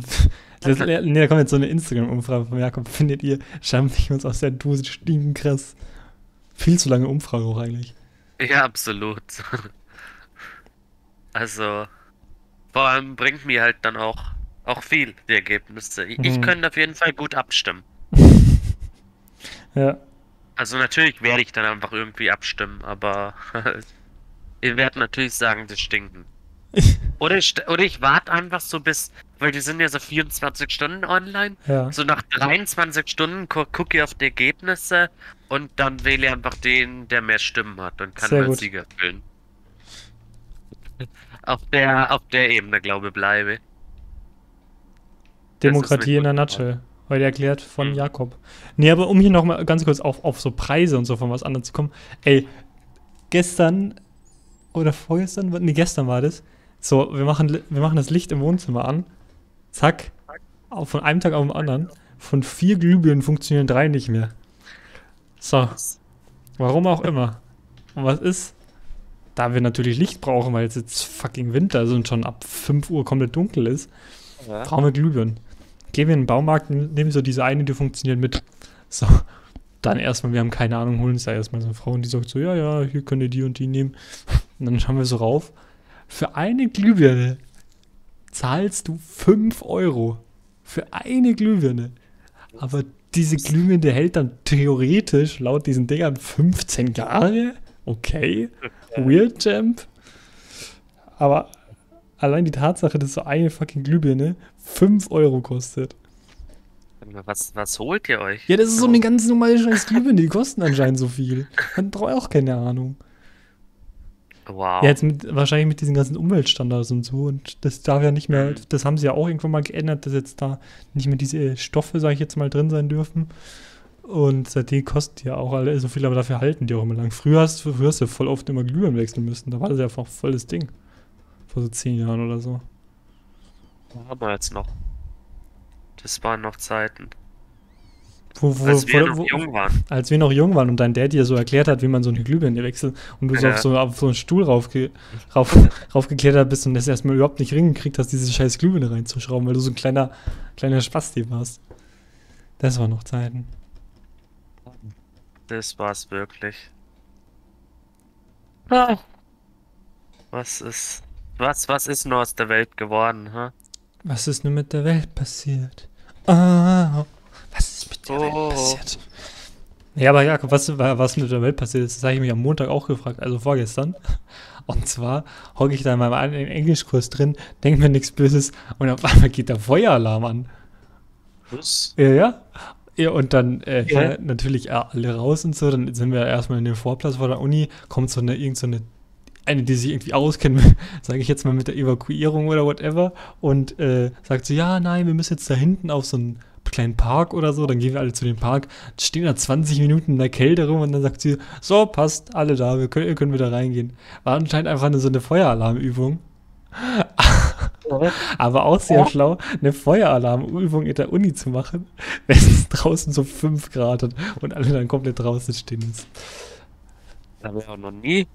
Speaker 1: Das, nee, da kommt jetzt so eine Instagram-Umfrage von Jakob. Findet ihr Champignons aus der Dose stinken krass? Viel zu lange Umfrage auch eigentlich.
Speaker 2: Ja, absolut. Also, vor allem bringt mir halt dann auch, auch viel die Ergebnisse. Ich, hm. ich könnte auf jeden Fall gut abstimmen.
Speaker 1: Ja.
Speaker 2: Also natürlich werde ich dann einfach irgendwie abstimmen, aber ihr werdet natürlich sagen, das stinken. oder ich, oder ich warte einfach so bis, weil die sind ja so 24 Stunden online.
Speaker 1: Ja.
Speaker 2: So nach 23 Stunden gu gucke ich auf die Ergebnisse und dann wähle ich einfach den, der mehr Stimmen hat und kann als Sieger füllen. auf der, auf der Ebene, glaube ich, bleibe.
Speaker 1: Demokratie in der Nutshell. Heute erklärt von mhm. Jakob. Nee, aber um hier nochmal ganz kurz auf, auf so Preise und so von was anderem zu kommen. Ey, gestern oder vorgestern, nee, gestern war das. So, wir machen, wir machen das Licht im Wohnzimmer an. Zack. Von einem Tag auf den anderen. Von vier Glühbirnen funktionieren drei nicht mehr. So. Warum auch immer. Und was ist? Da wir natürlich Licht brauchen, weil es jetzt fucking Winter ist und schon ab 5 Uhr komplett dunkel ist, ja. brauchen wir Glühbirnen gehen wir in den Baumarkt, nehmen so diese eine, die funktioniert mit. So, dann erstmal, wir haben keine Ahnung, holen uns da erstmal so eine Frau und die sagt so, ja, ja, hier könnt ihr die und die nehmen. Und dann schauen wir so rauf. Für eine Glühbirne zahlst du 5 Euro. Für eine Glühbirne. Aber diese Glühbirne hält dann theoretisch laut diesen Dingern 15 Jahre. Okay. Weird Jump. Aber allein die Tatsache, dass so eine fucking Glühbirne 5 Euro kostet.
Speaker 2: Was, was holt ihr euch?
Speaker 1: Ja, das ist so eine ganz normale scheiß Glühbirne, die kosten anscheinend so viel. Man braucht auch keine Ahnung.
Speaker 2: Wow.
Speaker 1: Ja, jetzt mit, wahrscheinlich mit diesen ganzen Umweltstandards und so. Und das darf ja nicht mehr,
Speaker 2: Mhm.
Speaker 1: das haben sie ja auch irgendwann mal geändert, dass jetzt da nicht mehr diese Stoffe, sag ich jetzt mal, drin sein dürfen. Und seitdem kosten die ja auch alle so viel, aber dafür halten die auch immer lang. Früher hast, früher hast du voll oft immer Glühbirnen wechseln müssen. Da war das ja einfach voll das Ding. Vor so zehn Jahren oder so.
Speaker 2: haben wir jetzt noch. Das waren noch Zeiten.
Speaker 1: Wo, wo,
Speaker 2: Als wir
Speaker 1: wo-
Speaker 2: noch jung waren.
Speaker 1: als wir noch jung waren und dein Dad dir so erklärt hat, wie man so eine Glühbirne wechselt und du so
Speaker 2: Ja.
Speaker 1: auf so, auf so einen Stuhl raufge, rauf, raufgeklettert bist und das erstmal überhaupt nicht hingekriegt hast, diese scheiß Glühbirne reinzuschrauben, weil du so ein kleiner, kleiner Spasti warst. Das war noch Zeiten.
Speaker 2: Das war's wirklich. Ah. Was ist. Was, was ist nur aus der Welt geworden, hä?
Speaker 1: Was ist nur mit der Welt passiert? Ah, was ist mit der
Speaker 2: Oh.
Speaker 1: Welt passiert? Ja, aber Jakob, was, was mit der Welt passiert ist, das habe ich mich am Montag auch gefragt, also vorgestern. Und zwar hocke ich da in meinem Englischkurs drin, denke mir nichts Böses und auf einmal geht der Feueralarm an.
Speaker 2: Was?
Speaker 1: Ja, ja. Ja, und dann äh,
Speaker 2: Ja.
Speaker 1: natürlich äh, alle raus und so. Dann sind wir erstmal in dem Vorplatz vor der Uni, kommt so eine, irgend so eine, eine, die sich irgendwie auskennt, sage ich jetzt mal mit der Evakuierung oder whatever, und äh, sagt so, ja, nein, wir müssen jetzt da hinten auf so einen kleinen Park oder so, dann gehen wir alle zu dem Park, stehen da 20 Minuten in der Kälte rum und dann sagt sie, so, passt, alle da, wir können, könnt wieder reingehen. War anscheinend einfach eine, so eine Feueralarmübung. Aber auch sehr
Speaker 2: Ja.
Speaker 1: schlau, eine Feueralarmübung in der Uni zu machen, wenn es draußen so 5 Grad hat und alle dann komplett draußen stehen ist.
Speaker 2: Haben wir auch noch nie.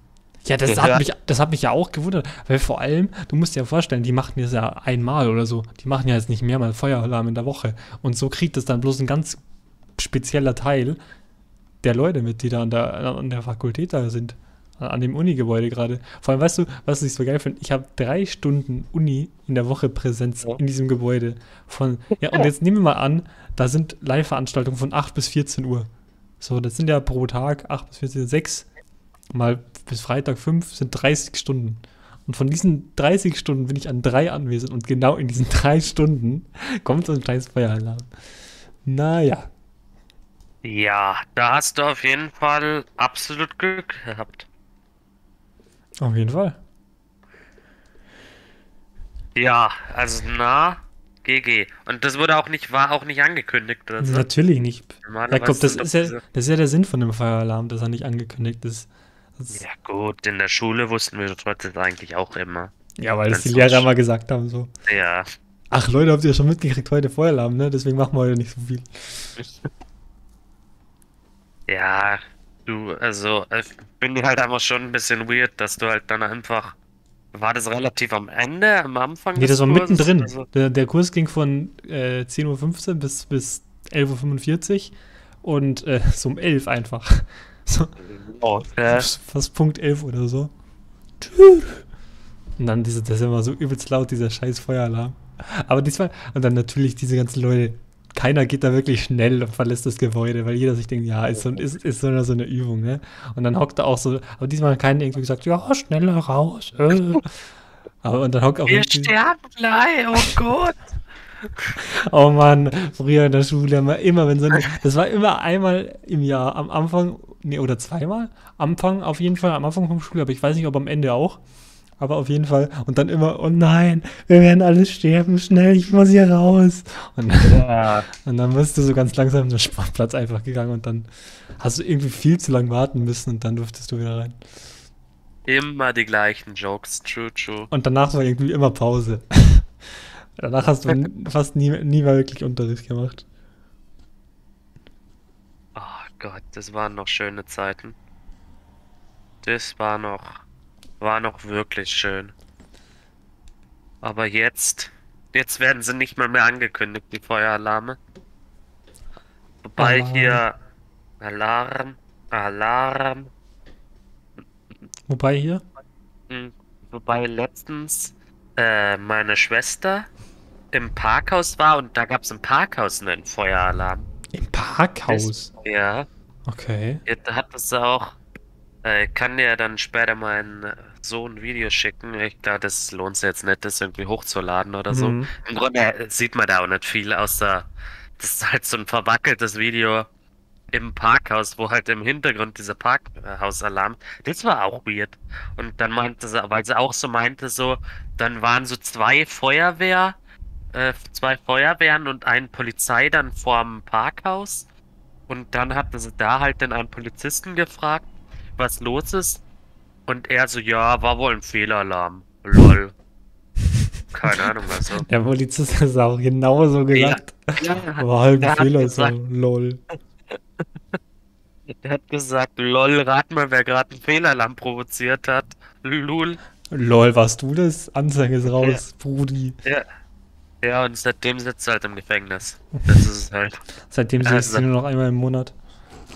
Speaker 1: Ja, das
Speaker 2: Ja.
Speaker 1: hat, mich, das hat mich ja auch gewundert, weil vor allem, du musst dir ja vorstellen, die machen das ja einmal oder so. Die machen ja jetzt nicht mehrmal Feueralarm in der Woche. Und so kriegt es dann bloß ein ganz spezieller Teil der Leute mit, die da an der, an der Fakultät da sind. An dem Uni-Gebäude gerade. Vor allem, weißt du, was ich so geil finde? Ich habe drei Stunden Uni in der Woche Präsenz
Speaker 2: Ja.
Speaker 1: in diesem Gebäude. Von, ja, und jetzt nehmen wir mal an, da sind Live-Veranstaltungen von 8 bis 14 Uhr. So, das sind ja pro Tag 8 bis 14 Uhr, 6 mal bis Freitag 5 sind 30 Stunden. Und von diesen 30 Stunden bin ich an drei anwesend und genau in diesen drei Stunden kommt so ein scheiß Feueralarm. Naja.
Speaker 2: Ja, da hast du auf jeden Fall absolut Glück gehabt.
Speaker 1: Auf jeden Fall.
Speaker 2: Ja, also na, GG. Und das wurde auch nicht, war auch nicht angekündigt oder so.
Speaker 1: Natürlich nicht. Jakob, das ist ja, das ist ja der Sinn von dem Feueralarm, dass er nicht angekündigt ist.
Speaker 2: Ja gut, in der Schule wussten wir das eigentlich auch immer.
Speaker 1: ja, weil das die Lehrer mal gesagt haben so.
Speaker 2: Ja,
Speaker 1: Ach Leute, habt ihr schon mitgekriegt, heute Feueralarm, ne? Deswegen machen wir heute nicht so viel.
Speaker 2: ja, du, also, ich bin halt einfach schon ein bisschen weird, dass du halt dann einfach. War das relativ am Ende, am Anfang
Speaker 1: Nee, das war
Speaker 2: Kurses?
Speaker 1: mittendrin.
Speaker 2: Also,
Speaker 1: Der, der Kurs ging von äh, 10.15 Uhr bis, bis 11.45 Uhr und äh, so um 11 einfach. So,
Speaker 2: oh, äh,
Speaker 1: fast Punkt 11 oder so. Und dann diese, das ist immer so übelst laut, dieser scheiß Feueralarm. Aber diesmal, und dann natürlich diese ganzen Leute, keiner geht da wirklich schnell und verlässt das Gebäude, weil jeder sich denkt, ja, ist so, ist, ist so, eine, so eine Übung, ne? Und dann hockt da auch so, aber diesmal hat keiner irgendwie gesagt, ja, schneller raus. Äh. Aber und dann hockt auch
Speaker 2: wir sterben gleich, oh Gott.
Speaker 1: Oh Mann, früher in der Schule haben wir immer, wenn so eine, das war immer einmal im Jahr, am Anfang, nee, oder zweimal, Anfang auf jeden Fall, am Anfang vom Schuljahr, aber ich weiß nicht, ob am Ende auch, aber auf jeden Fall, und dann immer, oh nein, wir werden alle sterben, schnell, ich muss hier raus. Und,
Speaker 2: Ja.
Speaker 1: und dann bist du so ganz langsam in den Sportplatz einfach gegangen und dann hast du irgendwie viel zu lang warten müssen und dann durftest du wieder rein.
Speaker 2: Immer die gleichen Jokes, true, true.
Speaker 1: Und danach war irgendwie immer Pause. danach hast du fast nie, nie mehr wirklich Unterricht gemacht.
Speaker 2: Gott, das waren noch schöne Zeiten. Das war noch, war noch wirklich schön. Aber jetzt, jetzt werden sie nicht mal mehr angekündigt, die Feueralarme. Wobei
Speaker 1: Alarm.
Speaker 2: hier Alarm, Alarm,
Speaker 1: Wobei hier?
Speaker 2: hm, wobei letztens äh, meine Schwester im Parkhaus war und da gab es im Parkhaus einen Feueralarm.
Speaker 1: Im Parkhaus.
Speaker 2: Ja,
Speaker 1: Okay.
Speaker 2: jetzt hat es auch. Äh, ich kann dir dann später meinen Sohn ein Video schicken. Ich glaube, das lohnt sich jetzt nicht, das irgendwie hochzuladen oder so.
Speaker 1: Mhm.
Speaker 2: Im Grunde äh, sieht man da auch nicht viel, außer das ist halt so ein verwackeltes Video im Parkhaus, wo halt im Hintergrund dieser Parkhausalarm. Das war auch weird. Und dann meinte sie, weil sie auch so meinte, so, dann waren so zwei Feuerwehr, äh, zwei Feuerwehren und ein Polizei dann vorm Parkhaus. Und dann hatten sie da halt dann einen Polizisten gefragt, was los ist. Und er so, ja, war wohl ein Fehlalarm. Lol. Keine Ahnung, was so.
Speaker 1: Der Polizist hat auch genauso gesagt.
Speaker 2: Ja,
Speaker 1: War halt ein
Speaker 2: hat
Speaker 1: Fehler, so
Speaker 2: gesagt,
Speaker 1: lol.
Speaker 2: Der hat gesagt, lol, rat mal, wer gerade einen Fehlalarm provoziert hat. Lul.
Speaker 1: Lol, warst du das? Anzeige ist raus, Brudi.
Speaker 2: Ja. Ja, und seitdem sitzt er halt im Gefängnis. Das ist es halt.
Speaker 1: Seitdem du
Speaker 2: also-
Speaker 1: nur noch einmal im Monat.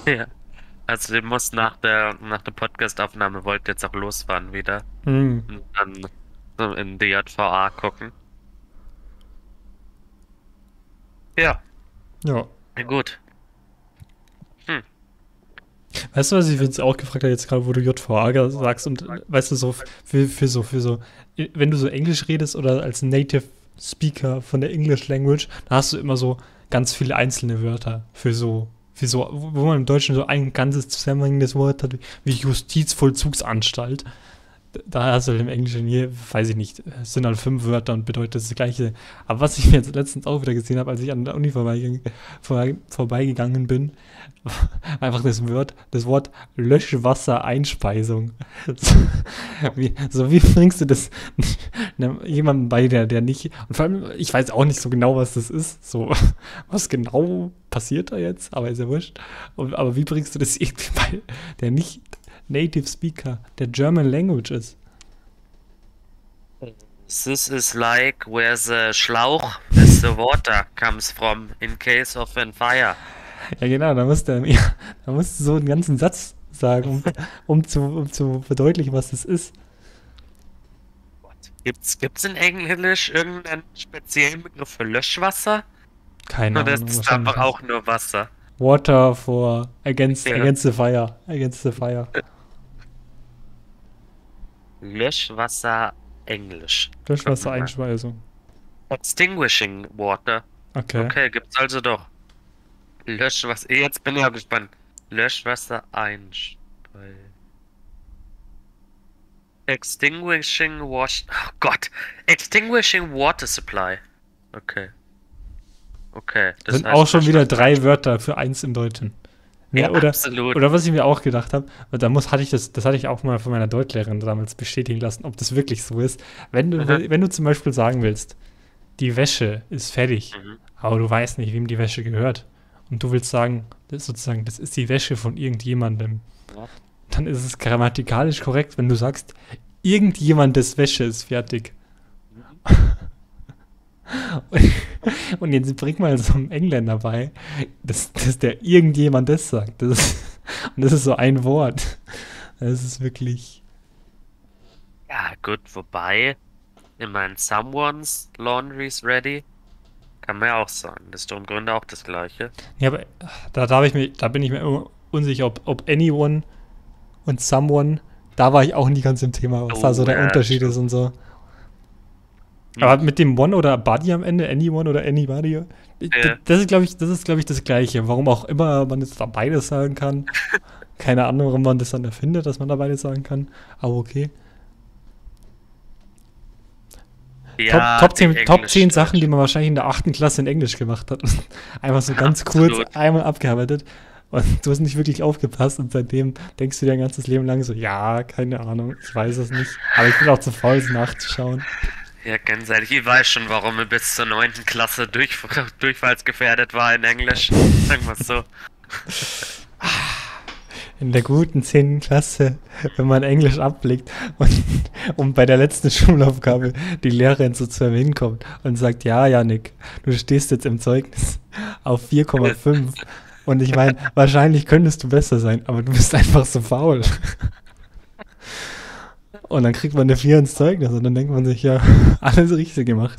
Speaker 2: Ja. Also, der muss nach der, nach der Podcast-Aufnahme wollte jetzt auch losfahren wieder.
Speaker 1: Mhm.
Speaker 2: Und dann so in DJVA gucken. Ja,
Speaker 1: Ja.
Speaker 2: na gut.
Speaker 1: Weißt du, was ich jetzt auch gefragt habe, jetzt gerade, wo du JVA sagst und weißt du, so für, für so, für so, wenn du so Englisch redest oder als Native Speaker von der English Language, dann hast du immer so ganz viele einzelne Wörter für so, für so, wo man im Deutschen so ein ganzes zusammenhängendes Wort hat, wie Justizvollzugsanstalt. Da hast du im Englischen hier, weiß ich nicht, es sind halt fünf Wörter und bedeutet das Gleiche. Aber was ich mir jetzt letztens auch wieder gesehen habe, als ich an der Uni vorbeigegangen, vorbei, vorbeigegangen bin, einfach das Wort, das Wort Löschwassereinspeisung. So wie, so wie bringst du das ne, jemandem bei, der, der nicht, und vor allem, ich weiß auch nicht so genau, was das ist, so, was genau passiert da jetzt, aber ist ja wurscht. Aber wie bringst du das irgendwie bei, der nicht Native Speaker der German Language ist?
Speaker 2: This is like where the Schlauch with the water comes from in case of a fire.
Speaker 1: Ja, genau, da musst du, ja, da musst du so einen ganzen Satz sagen, um, um, zu, um zu verdeutlichen, was das ist.
Speaker 2: Gibt's, gibt's in Englisch irgendeinen speziellen Begriff für Löschwasser?
Speaker 1: Keine
Speaker 2: Oder
Speaker 1: Ahnung.
Speaker 2: ist es einfach auch nur Wasser?
Speaker 1: Water for against,
Speaker 2: Ja.
Speaker 1: against the fire. Against the fire.
Speaker 2: Löschwasser Englisch.
Speaker 1: Löschwassereinspeisung.
Speaker 2: Extinguishing Water.
Speaker 1: Okay.
Speaker 2: Okay, gibt's also doch. Löschwasser. Jetzt bin ich auch gespannt. Löschwasser einspeisen. Extinguishing wash. Oh Gott. Extinguishing water supply. Okay. Okay.
Speaker 1: Das sind auch schon wieder drei Wörter für eins im Deutschen. Ja,
Speaker 2: Ja,
Speaker 1: oder,
Speaker 2: absolut.
Speaker 1: oder was ich mir auch gedacht habe, da muss, hatte ich das, das hatte ich auch mal von meiner Deutschlehrerin damals bestätigen lassen, ob das wirklich so ist. Wenn du,
Speaker 2: Mhm.
Speaker 1: wenn du zum Beispiel sagen willst, die Wäsche ist fertig,
Speaker 2: Mhm.
Speaker 1: aber du weißt nicht, wem die Wäsche gehört. Und du willst sagen, das ist sozusagen, das ist die Wäsche von irgendjemandem.
Speaker 2: Ja.
Speaker 1: Dann ist es grammatikalisch korrekt, wenn du sagst, irgendjemandes Wäsche ist fertig. Und, und jetzt bring mal so einen Engländer bei, dass, dass der irgendjemand das sagt. Das ist, und das ist so ein Wort. Das ist wirklich.
Speaker 2: Ja, gut, wobei, ich meine, someone's laundry's ready. Kann man ja auch sagen. Das ist im Grunde auch das Gleiche.
Speaker 1: Ja, aber da, da, ich mir, da bin ich mir unsicher, ob, ob anyone und someone, da war ich auch nie ganz im Thema, was da
Speaker 2: Oh,
Speaker 1: so der
Speaker 2: ja,
Speaker 1: Unterschied
Speaker 2: stimmt.
Speaker 1: ist und so. Aber mit dem One oder Buddy am Ende, anyone oder anybody,
Speaker 2: Ja.
Speaker 1: das ist, glaube ich, das ist, glaube ich, das Gleiche. Warum auch immer man jetzt da beides sagen kann. Keine Ahnung, warum man das dann erfindet, dass man da beides sagen kann. Aber okay.
Speaker 2: Ja,
Speaker 1: Top, Top,
Speaker 2: die
Speaker 1: 10, Top 10
Speaker 2: Englisch-
Speaker 1: Sachen, die man wahrscheinlich in der 8. Klasse in Englisch gemacht hat. Einfach so ganz kurz
Speaker 2: Absolut.
Speaker 1: einmal abgearbeitet. Und du hast nicht wirklich aufgepasst und seitdem denkst du dir dein ganzes Leben lang so, ja, keine Ahnung, ich weiß es nicht. Aber ich bin auch zu faul, es nachzuschauen.
Speaker 2: Ja, ganz ehrlich, ich weiß schon, warum er bis zur 9. Klasse durch, durchfallsgefährdet war in Englisch. Sagen wir es so.
Speaker 1: In der guten 10. Klasse, wenn man Englisch ablegt und, und bei der letzten Schulaufgabe die Lehrerin so zu einem hinkommt und sagt, ja, Janik, du stehst jetzt im Zeugnis auf 4,5. Und ich meine, wahrscheinlich könntest du besser sein, aber du bist einfach so faul. Und dann kriegt man eine 4 ins Zeugnis und dann denkt man sich, ja, alles richtig gemacht.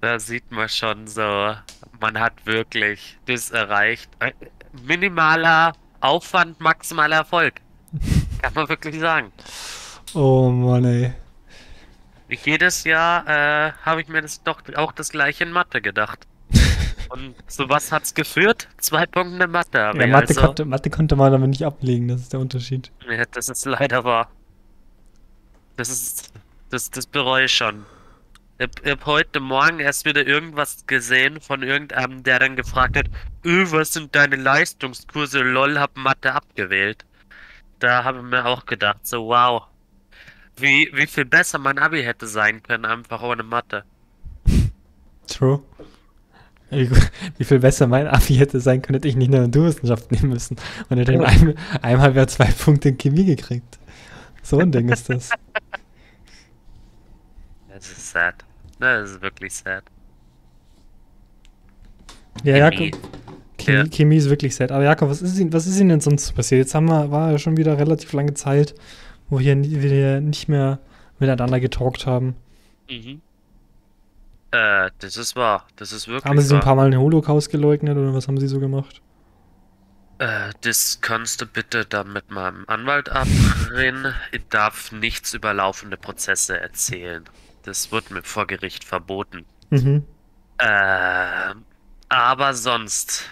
Speaker 2: Da sieht man schon so, man hat wirklich das erreicht. Äh, Minimaler Aufwand, maximaler Erfolg. Kann man wirklich sagen.
Speaker 1: Oh Mann, ey.
Speaker 2: Jedes Jahr äh, habe ich mir das doch auch das gleiche in Mathe gedacht. Und zu was hat's geführt? Zwei Punkte in Mathe.
Speaker 1: Ja, Mathe, also, konnte, Mathe konnte man aber nicht ablegen, das ist der Unterschied.
Speaker 2: Ja, das ist leider wahr. Das ist. Das, das bereue ich schon. Ich, habe heute Morgen erst wieder irgendwas gesehen von irgendeinem, der dann gefragt hat, öh, was sind deine Leistungskurse? Lol, hab Mathe abgewählt. Da habe ich mir auch gedacht, so wow. Wie, wie viel besser mein Abi hätte sein können, einfach ohne Mathe.
Speaker 1: True. Wie, wie viel besser mein Abi hätte sein können, hätte ich nicht nur Naturwissenschaft nehmen müssen und hätte ein, einmal wer zwei Punkte in Chemie gekriegt. So ein Ding ist das.
Speaker 2: Das ist sad. Das ist wirklich sad.
Speaker 1: Ja, Jakob. Chemie, ja. Chemie ist wirklich sad. Aber Jakob, was ist, Ihnen, was ist Ihnen denn sonst passiert? Jetzt haben wir, war ja schon wieder relativ lange Zeit, wo wir, wir nicht mehr miteinander getalkt haben.
Speaker 2: Mhm. Äh, das ist wahr. Das ist wirklich
Speaker 1: Haben Sie
Speaker 2: so
Speaker 1: ein paar Mal den Holocaust geleugnet oder was haben Sie so gemacht?
Speaker 2: Äh, das kannst du bitte dann mit meinem Anwalt abreden. Ich darf nichts über laufende Prozesse erzählen. Das wird mir vor Gericht verboten.
Speaker 1: Mhm.
Speaker 2: Äh, aber sonst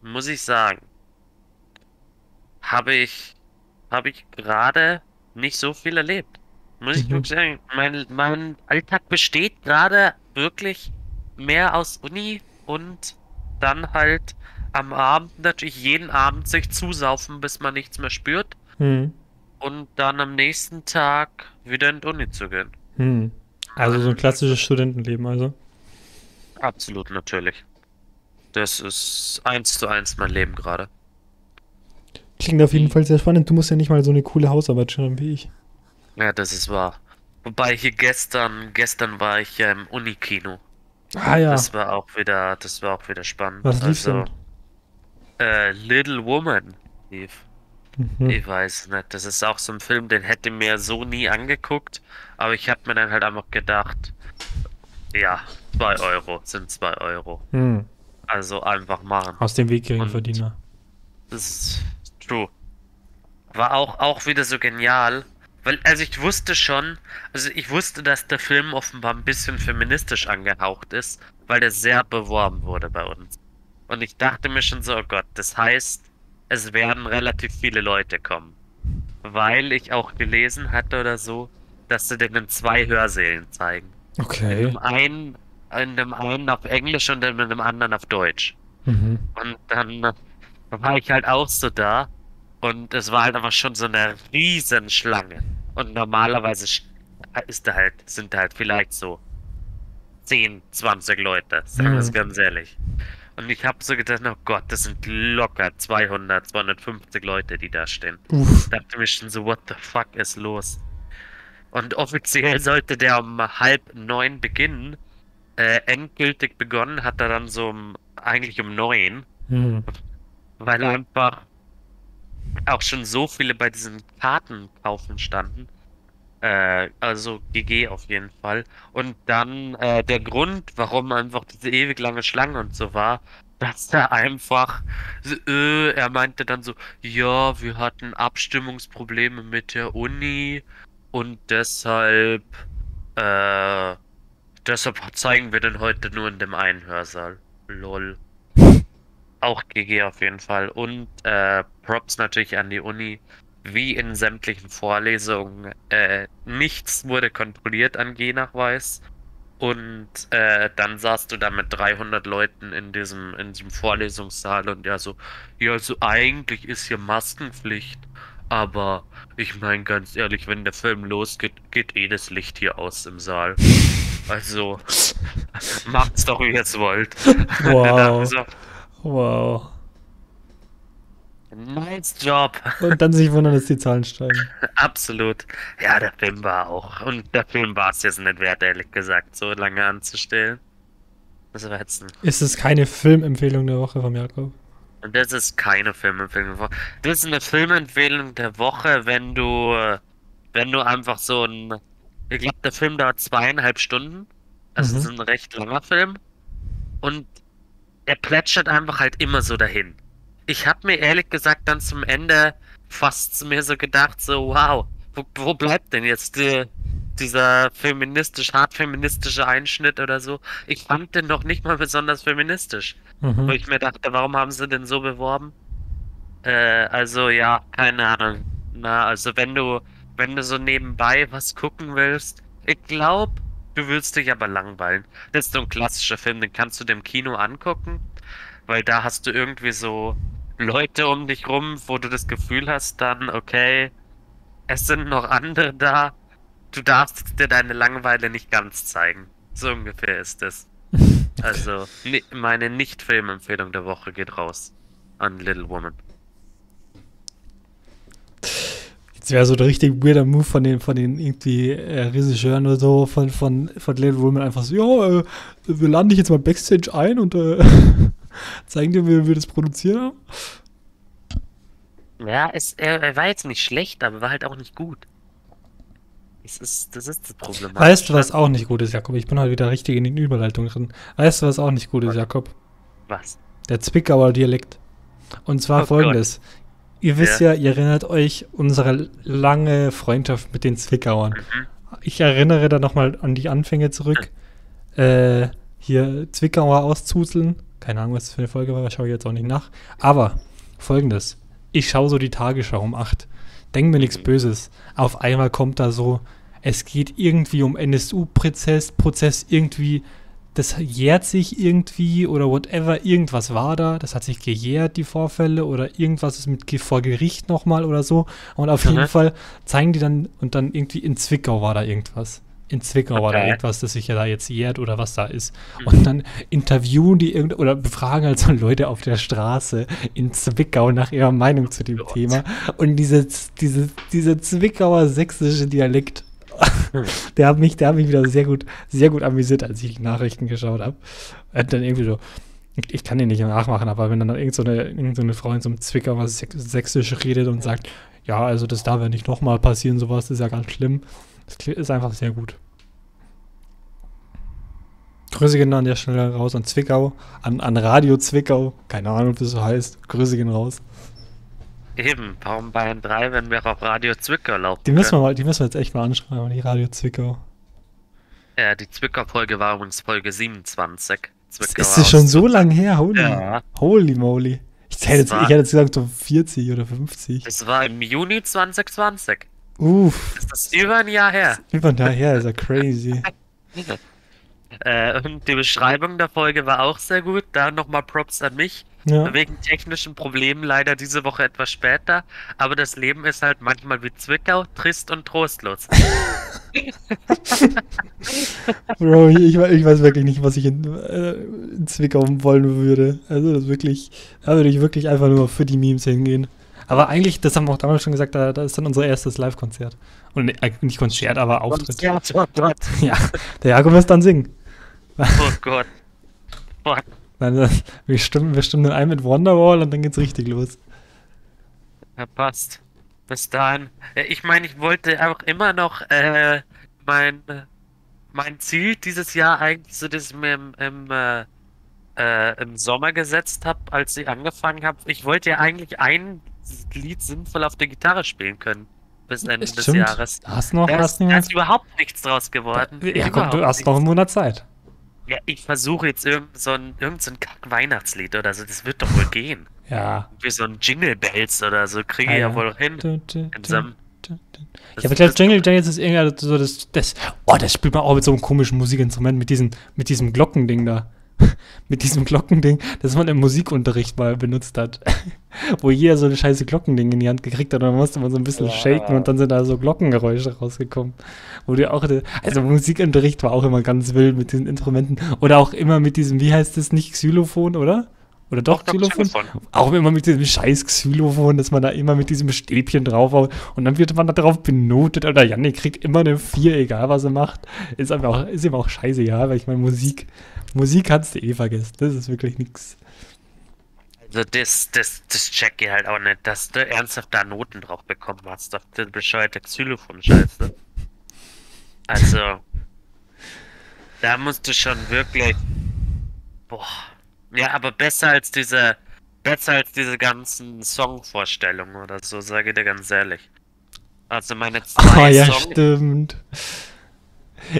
Speaker 2: muss ich sagen, habe ich, habe ich gerade nicht so viel erlebt. Muss ich
Speaker 1: Mhm.
Speaker 2: wirklich sagen. Mein, mein Alltag besteht gerade wirklich mehr aus Uni und dann halt am Abend natürlich jeden Abend sich zusaufen, bis man nichts mehr spürt
Speaker 1: Hm.
Speaker 2: und dann am nächsten Tag wieder in die Uni zu gehen.
Speaker 1: Hm. Also so ein klassisches Studentenleben, also.
Speaker 2: Absolut natürlich. Das ist eins zu eins mein Leben gerade.
Speaker 1: Klingt auf jeden Fall sehr spannend. Du musst ja nicht mal so eine coole Hausarbeit schreiben wie ich.
Speaker 2: Ja, das ist wahr. Wobei hier gestern, gestern war ich ja im Unikino.
Speaker 1: Ah ja.
Speaker 2: Das war auch wieder, das war auch wieder spannend.
Speaker 1: Was lief
Speaker 2: also, äh, Little Woman lief.
Speaker 1: Mhm.
Speaker 2: Ich weiß nicht. Das ist auch so ein Film, den hätte mir so nie angeguckt. Aber ich habe mir dann halt einfach gedacht, ja, zwei Euro sind zwei Euro.
Speaker 1: Hm.
Speaker 2: Also einfach machen.
Speaker 1: Aus dem Weg Geringverdiener.
Speaker 2: Das ist true. War auch, auch wieder so genial. Weil, also ich wusste schon, also ich wusste, dass der Film offenbar ein bisschen feministisch angehaucht ist, weil der sehr beworben wurde bei uns. Und ich dachte mir schon so, oh Gott, das heißt, es werden relativ viele Leute kommen. Weil ich auch gelesen hatte oder so, dass sie den in zwei Hörsälen zeigen. In
Speaker 1: Okay.
Speaker 2: dem einen, in dem einen auf Englisch und in dem anderen auf Deutsch.
Speaker 1: Mhm.
Speaker 2: Und dann äh, war ich halt auch so da. Und es war halt einfach schon so eine riesen Schlange. Und normalerweise ist da halt, sind da halt vielleicht so 10, 20 Leute, sagen wir es
Speaker 1: Mhm.
Speaker 2: ganz ehrlich. Und ich habe so gedacht, oh Gott, das sind locker 200, 250 Leute, die da stehen.
Speaker 1: Uff.
Speaker 2: dachte mir schon so, what the fuck ist los? Und offiziell sollte der um halb neun beginnen. Äh, endgültig begonnen hat er dann so um, eigentlich um neun,
Speaker 1: Hm.
Speaker 2: weil einfach auch schon so viele bei diesen Kartenkaufen standen. Äh, also GG auf jeden Fall. Und dann äh, der Grund, warum einfach diese ewig lange Schlange und so war, dass er einfach, äh, er meinte dann so, ja, wir hatten Abstimmungsprobleme mit der Uni und deshalb, äh, deshalb zeigen wir den heute nur in dem einen Hörsaal. Lol. Auch GG auf jeden Fall. Und äh, Props natürlich an die Uni. Wie in sämtlichen Vorlesungen. Äh, nichts wurde kontrolliert an G-Nachweis. Und äh, dann saßt du da mit 300 Leuten in diesem, in diesem Vorlesungssaal und ja so, ja, also eigentlich ist hier Maskenpflicht. Aber ich meine ganz ehrlich, wenn der Film losgeht, geht eh das Licht hier aus im Saal. Also, macht's doch, wie ihr es wollt.
Speaker 1: Wow.
Speaker 2: Also,
Speaker 1: Wow.
Speaker 2: Nice Job.
Speaker 1: Und dann sich wundern, dass die Zahlen steigen.
Speaker 2: Absolut. Ja, der Film war auch. Und der Film war es jetzt nicht wert, ehrlich gesagt, so lange anzustellen. Das war jetzt ein
Speaker 1: Ist es keine Filmempfehlung der Woche vom Jakob?
Speaker 2: Und das ist keine Filmempfehlung der Woche. Das ist eine Filmempfehlung der Woche, wenn du, wenn du einfach so ein, ich glaube, der Film dauert zweieinhalb Stunden. Also
Speaker 1: Mhm.
Speaker 2: es ist ein recht langer Film. Und er plätschert einfach halt immer so dahin. Ich habe mir ehrlich gesagt dann zum Ende fast zu mir so gedacht, so, wow, wo, wo bleibt denn jetzt die, dieser feministisch, hart feministische Einschnitt oder so? Ich fand den noch nicht mal besonders feministisch. Wo
Speaker 1: Mhm.
Speaker 2: ich mir dachte, warum haben sie den so beworben? Äh, also ja, keine Ahnung. Na, also wenn du, wenn du so nebenbei was gucken willst, ich glaube, du willst dich aber langweilen. Das ist so ein klassischer Film, den kannst du im Kino angucken, weil da hast du irgendwie so Leute um dich rum, wo du das Gefühl hast, dann, okay, es sind noch andere da. Du darfst dir deine Langeweile nicht ganz zeigen. So ungefähr ist es. Also, meine Nicht-Filmempfehlung der Woche geht raus an Little Woman.
Speaker 1: Jetzt wäre so der richtig weirder Move von den, von den irgendwie äh, Regisseuren oder so, von, von, von Little Women einfach so, ja, äh, wir laden dich jetzt mal Backstage ein und äh, zeigen dir, wie wir das produzieren haben.
Speaker 2: Ja, es, er, er war jetzt nicht schlecht, aber war halt auch nicht gut. Es ist, das ist das Problem.
Speaker 1: Weißt du, was auch nicht gut ist, Jakob? Ich bin heute wieder richtig in den Überleitungen drin. Weißt du, was auch nicht gut ist, Jakob?
Speaker 2: Was?
Speaker 1: Der Zwickauer Dialekt. Und zwar
Speaker 2: Oh
Speaker 1: folgendes. Ihr wisst ja. ihr erinnert euch unsere lange Freundschaft mit den Zwickauern.
Speaker 2: Mhm.
Speaker 1: Ich erinnere da nochmal an die Anfänge zurück. Äh, hier Zwickauer auszuzeln. Keine Ahnung, was das für eine Folge war, schaue ich jetzt auch nicht nach. Aber folgendes. Ich schaue so die Tagesschau um 8. Denk mir nichts
Speaker 2: Mhm.
Speaker 1: Böses. Auf einmal kommt da so, es geht irgendwie um NSU-Prozess, Prozess irgendwie, das jährt sich irgendwie oder whatever, irgendwas war da, das hat sich gejährt, die Vorfälle oder irgendwas ist mit vor Gericht nochmal oder so. Und auf jeden
Speaker 2: Mhm.
Speaker 1: Fall zeigen die dann und dann irgendwie in Zwickau war da irgendwas. In Zwickau
Speaker 2: Okay.
Speaker 1: irgendwas, das sich ja da jetzt jährt oder was da ist.
Speaker 2: Mhm.
Speaker 1: Und dann interviewen die irgend oder befragen halt so Leute auf der Straße in Zwickau nach ihrer Meinung zu dem
Speaker 2: Gott.
Speaker 1: Thema. Und diese, diese, diese Zwickauer sächsische Dialekt,
Speaker 2: Hm.
Speaker 1: der hat mich, der hat mich wieder sehr gut, sehr gut amüsiert, als ich die Nachrichten geschaut habe. Hat dann irgendwie so, ich, kann den nicht nachmachen, aber wenn dann irgend so eine, irgend so eine Frau in so einem Zwickauer Säch- Sächsisch redet und sagt, ja, also das darf ja nicht nochmal passieren, sowas ist ja ganz schlimm. Das ist einfach sehr gut. Grüße gehen an der Stelle raus an Zwickau, an, an Radio Zwickau, keine Ahnung, wie es so heißt. Grüße gehen raus.
Speaker 2: Eben, warum Bayern 3, wenn wir auf Radio Zwickau laufen
Speaker 1: Die müssen wir mal, die müssen wir jetzt echt mal anschreiben, die Radio Zwickau.
Speaker 2: Ja, die Zwickau-Folge war übrigens Folge 27. Zwickauer
Speaker 1: ist das schon so lang her? Holy,
Speaker 2: Ja.
Speaker 1: holy moly. Ich hätte, jetzt,
Speaker 2: war-
Speaker 1: ich hätte jetzt gesagt so 40 oder 50.
Speaker 2: Das war im Juni 2020.
Speaker 1: Uff,
Speaker 2: Das ist über ein Jahr her.
Speaker 1: über daher ist er crazy.
Speaker 2: Äh, und die Beschreibung der Folge war auch sehr gut. Da nochmal Props an mich.
Speaker 1: Ja.
Speaker 2: Wegen technischen Problemen leider diese Woche etwas später. Aber das Leben ist halt manchmal wie Zwickau, trist und trostlos.
Speaker 1: Bro, ich, ich weiß wirklich nicht, was ich in, äh, in Zwickau wollen würde. Also das wirklich, da würde ich wirklich einfach nur für die Memes hingehen. Aber eigentlich, das haben wir auch damals schon gesagt, da, da ist dann unser erstes Live-Konzert. Und äh, nicht Konzert, aber Auftritt.
Speaker 2: Ja, oh Gott.
Speaker 1: Ja, der Jakob muss dann singen.
Speaker 2: Oh Gott. Boah,
Speaker 1: wir, stimmen, wir stimmen dann ein mit Wonderwall und dann geht's richtig los.
Speaker 2: verpasst. Bis dahin. Ja, Ich meine, ich wollte auch immer noch äh, mein, mein Ziel dieses Jahr eigentlich, so das ich mir im, im, äh, äh, im Sommer gesetzt habe, als ich angefangen habe. Ich wollte ja eigentlich ein Lied sinnvoll auf der Gitarre spielen können. Bis Ende des
Speaker 1: Stimmt.
Speaker 2: Jahres.
Speaker 1: Hast du noch
Speaker 2: Da
Speaker 1: was?
Speaker 2: ist, da ist überhaupt nichts draus geworden.
Speaker 1: Ja, komm, du hast noch einen
Speaker 2: nichts.
Speaker 1: Monat Zeit.
Speaker 2: Ja, ich versuche jetzt irgend so ein, irgend so ein Kack-Weihnachtslied oder so. Das wird doch wohl gehen.
Speaker 1: Ja.
Speaker 2: Wie so ein Jingle Bells oder so. Kriege ich ja,
Speaker 1: ja.
Speaker 2: wohl hin.
Speaker 1: Du, du,
Speaker 2: In
Speaker 1: du,
Speaker 2: so einem-
Speaker 1: du, du.
Speaker 2: Das-
Speaker 1: Ja, aber ich glaube, Jingle Jangle ist irgendwie so das, das. Oh, das spielt man auch mit so einem komischen Musikinstrument, mit diesem, mit diesem Glockending da. mit diesem Glockending, das man im Musikunterricht mal benutzt hat. Wo jeder so eine scheiße Glockending in die Hand gekriegt hat und dann musste man so ein bisschen
Speaker 2: Ja.
Speaker 1: shaken und dann sind da so Glockengeräusche rausgekommen. Wo du auch, also Musikunterricht war auch immer ganz wild mit diesen Instrumenten. Oder auch immer mit diesem, wie heißt das, nicht Xylophon, oder? Oder doch,
Speaker 2: Doch,
Speaker 1: Xylophon?
Speaker 2: Xylophon.
Speaker 1: Auch immer mit diesem scheiß Xylophon, dass man da immer mit diesem Stäbchen draufhaut und dann wird man da drauf benotet oder Janik kriegt immer eine 4, egal was er macht. Ist, aber auch, ist ihm auch scheißegal, weil ich meine, Musik, Musik kannst du eh vergessen. Das ist wirklich nix.
Speaker 2: Also das, das, das check ich halt auch nicht, dass du ernsthaft da Noten drauf bekommen hast, auf den bescheuerte Xylophon-Scheiße. Also, da musst du schon wirklich, boah, ja, aber besser als diese, besser als diese ganzen Songvorstellungen oder so, sage ich dir ganz ehrlich. Also meine
Speaker 1: Ah,
Speaker 2: zwei,
Speaker 1: ja,
Speaker 2: Song,
Speaker 1: stimmt.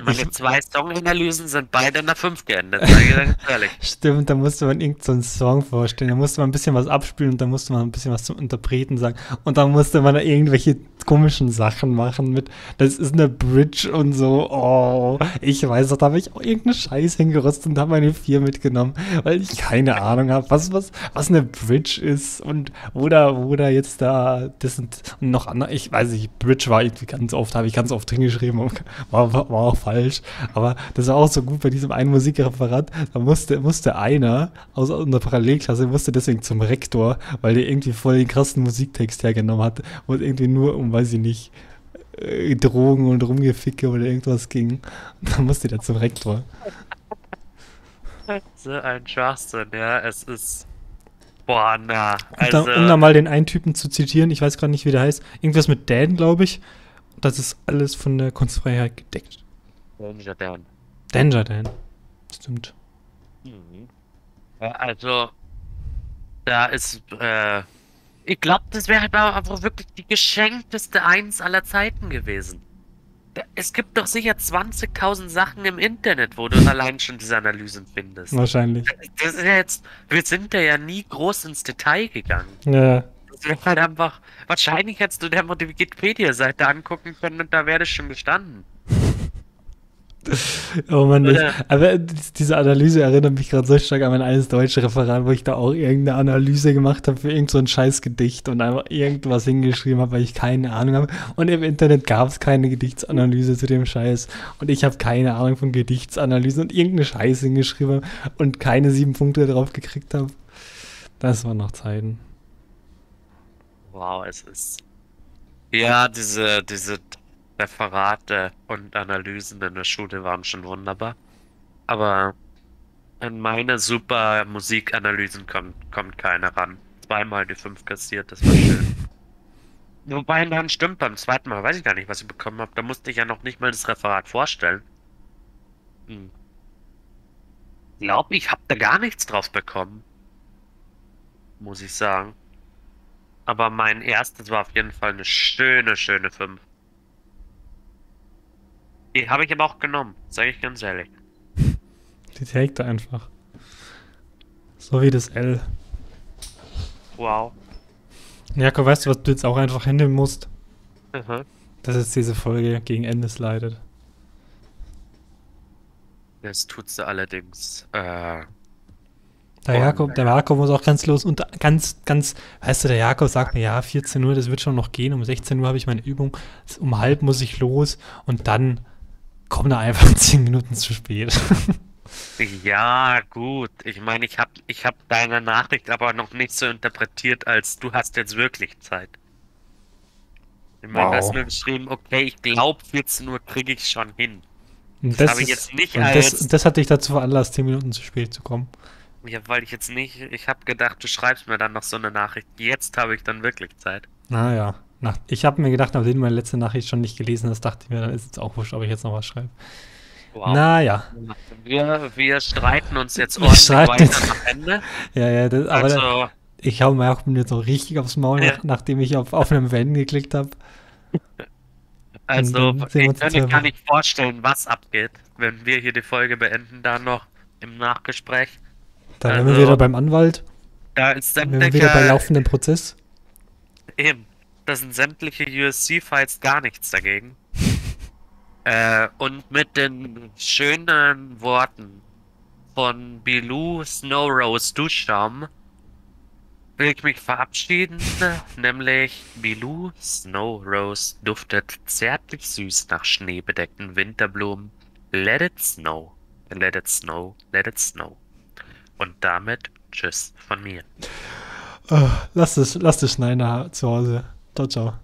Speaker 2: meine
Speaker 1: Ich-
Speaker 2: zwei Song-Analysen sind beide in der 5 geendet, sage ich dir ganz ehrlich.
Speaker 1: Stimmt, da musste man irgendeinen so Song vorstellen. Da musste man ein bisschen was abspielen und da musste man ein bisschen was zum Interpreten sagen. Und dann musste man da irgendwelche komischen Sachen machen mit, das ist eine Bridge und so. Oh, ich weiß doch, da habe ich auch irgendeinen Scheiß hingerüstet und habe meine vier mitgenommen, weil ich keine Ahnung habe, was, was, was eine Bridge ist und wo da, jetzt da, das sind und noch andere, ich weiß nicht, Bridge war irgendwie ganz oft, habe ich ganz oft hingeschrieben, und war, war, war auch falsch. Aber das war auch so gut bei diesem einen Musikreferat, da musste, musste einer aus einer Parallelklasse, musste deswegen zum Rektor, weil der irgendwie voll den krassen Musiktext hergenommen hat, es irgendwie nur um, weiß ich nicht, äh, Drogen und Rumgeficke oder irgendwas ging. Und dann musste der zum Rektor.
Speaker 2: So ein Schwachsinn, ja, es ist, boah, na, also...
Speaker 1: dann, um da mal den einen Typen zu zitieren, ich weiß gerade nicht, wie der heißt, irgendwas mit Dan, glaube ich. Das ist alles von der Kunstfreiheit gedeckt.
Speaker 2: Danger Dan.
Speaker 1: Danger Dan. Stimmt.
Speaker 2: Mhm. Ja, Also, da ist, äh, ich glaube, das wäre halt aber wirklich die geschenkteste Eins aller Zeiten gewesen. Es gibt doch sicher 20.000 Sachen im Internet, wo du allein schon diese Analysen findest.
Speaker 1: Wahrscheinlich.
Speaker 2: Das ist ja jetzt, wir sind da ja nie groß ins Detail gegangen.
Speaker 1: Ja.
Speaker 2: Das wäre halt einfach, wahrscheinlich hättest du dir einfach die Wikipedia-Seite angucken können und da wäre das schon gestanden.
Speaker 1: Oh Mann,
Speaker 2: Oder-
Speaker 1: aber dies- diese Analyse erinnert mich gerade so stark an mein eines deutsche Referat, wo ich da auch irgendeine Analyse gemacht habe für irgend so ein Scheißgedicht und einfach irgendwas hingeschrieben habe, weil ich keine Ahnung habe. Und im Internet gab es keine Gedichtsanalyse zu dem Scheiß. Und ich habe keine Ahnung von Gedichtsanalysen und irgendeine Scheiße hingeschrieben und keine sieben Punkte drauf gekriegt habe. Das waren noch Zeiten.
Speaker 2: Wow, es ist. Ja, diese, diese Referate und Analysen in der Schule waren schon wunderbar. Aber an meine super Musikanalysen kommt, kommt keiner ran. Zweimal die fünf kassiert, das war schön. Wobei dann stimmt, beim zweiten Mal weiß ich gar nicht, was ich bekommen habe. Da musste ich ja noch nicht mal das Referat vorstellen. Hm. Ich glaube, ich habe da gar nichts drauf bekommen. Muss ich sagen. Aber mein erstes war auf jeden Fall eine schöne, schöne 5. Die habe ich aber auch genommen, sage ich ganz ehrlich.
Speaker 1: Die trägt er einfach. So wie das L.
Speaker 2: Wow.
Speaker 1: Jakob, weißt du, was du jetzt auch einfach hinnehmen musst?
Speaker 2: Mhm.
Speaker 1: Dass jetzt diese Folge gegen Ende slidet.
Speaker 2: Das tut sie allerdings. Äh,
Speaker 1: Der Jakob, der Jakob muss auch ganz los und ganz, ganz, weißt du, der Jakob sagt mir, ja, 14 Uhr, das wird schon noch gehen, um 16 Uhr habe ich meine Übung, um halb muss ich los und dann kommt er einfach 10 Minuten zu spät.
Speaker 2: ja, gut. Ich meine, ich habe ich hab deine Nachricht aber noch nicht so interpretiert, als du hast jetzt wirklich Zeit. Ich meine, du hast
Speaker 1: Wow.
Speaker 2: nur geschrieben, okay, ich glaube 14 Uhr kriege ich schon hin.
Speaker 1: Und
Speaker 2: Das habe ich jetzt nicht als-
Speaker 1: das, das hat dich dazu veranlasst, 10 Minuten zu spät zu kommen.
Speaker 2: Ja, weil ich jetzt nicht, ich habe gedacht, du schreibst mir dann noch so eine Nachricht. Jetzt habe ich dann wirklich Zeit.
Speaker 1: Naja, nach, ich habe mir gedacht, nachdem du meine letzte Nachricht schon nicht gelesen hast, dachte ich mir, dann ist es auch wurscht, ob ich jetzt noch was schreibe.
Speaker 2: Wow.
Speaker 1: Naja,
Speaker 2: Wir, wir streiten uns jetzt
Speaker 1: Wir
Speaker 2: ordentlich
Speaker 1: streiten
Speaker 2: weiter
Speaker 1: jetzt-
Speaker 2: nach Ende.
Speaker 1: ja, ja, das, aber da-
Speaker 2: Also,
Speaker 1: ich hau mir auch jetzt so richtig aufs Maul,
Speaker 2: Ja.
Speaker 1: nach, nachdem ich auf, auf einem Van geklickt habe.
Speaker 2: also
Speaker 1: dann wir
Speaker 2: ich kann mir gar nicht vorstellen, was abgeht, wenn wir hier die Folge beenden, dann noch im Nachgespräch.
Speaker 1: Da wären
Speaker 2: Also-
Speaker 1: wir wieder beim Anwalt,
Speaker 2: Da ist
Speaker 1: wären wir wieder bei laufendem Prozess.
Speaker 2: eben, da sind sämtliche USC-Fights gar nichts dagegen. äh, und mit den schönen Worten von Bilou Snow Rose Duscham will ich mich verabschieden, nämlich Bilou Snow Rose duftet zärtlich süß nach schneebedeckten Winterblumen. Let it snow, let it snow, let it snow. Und damit Tschüss von mir.
Speaker 1: Oh, lass es, lass es schneiden zu Hause. 都走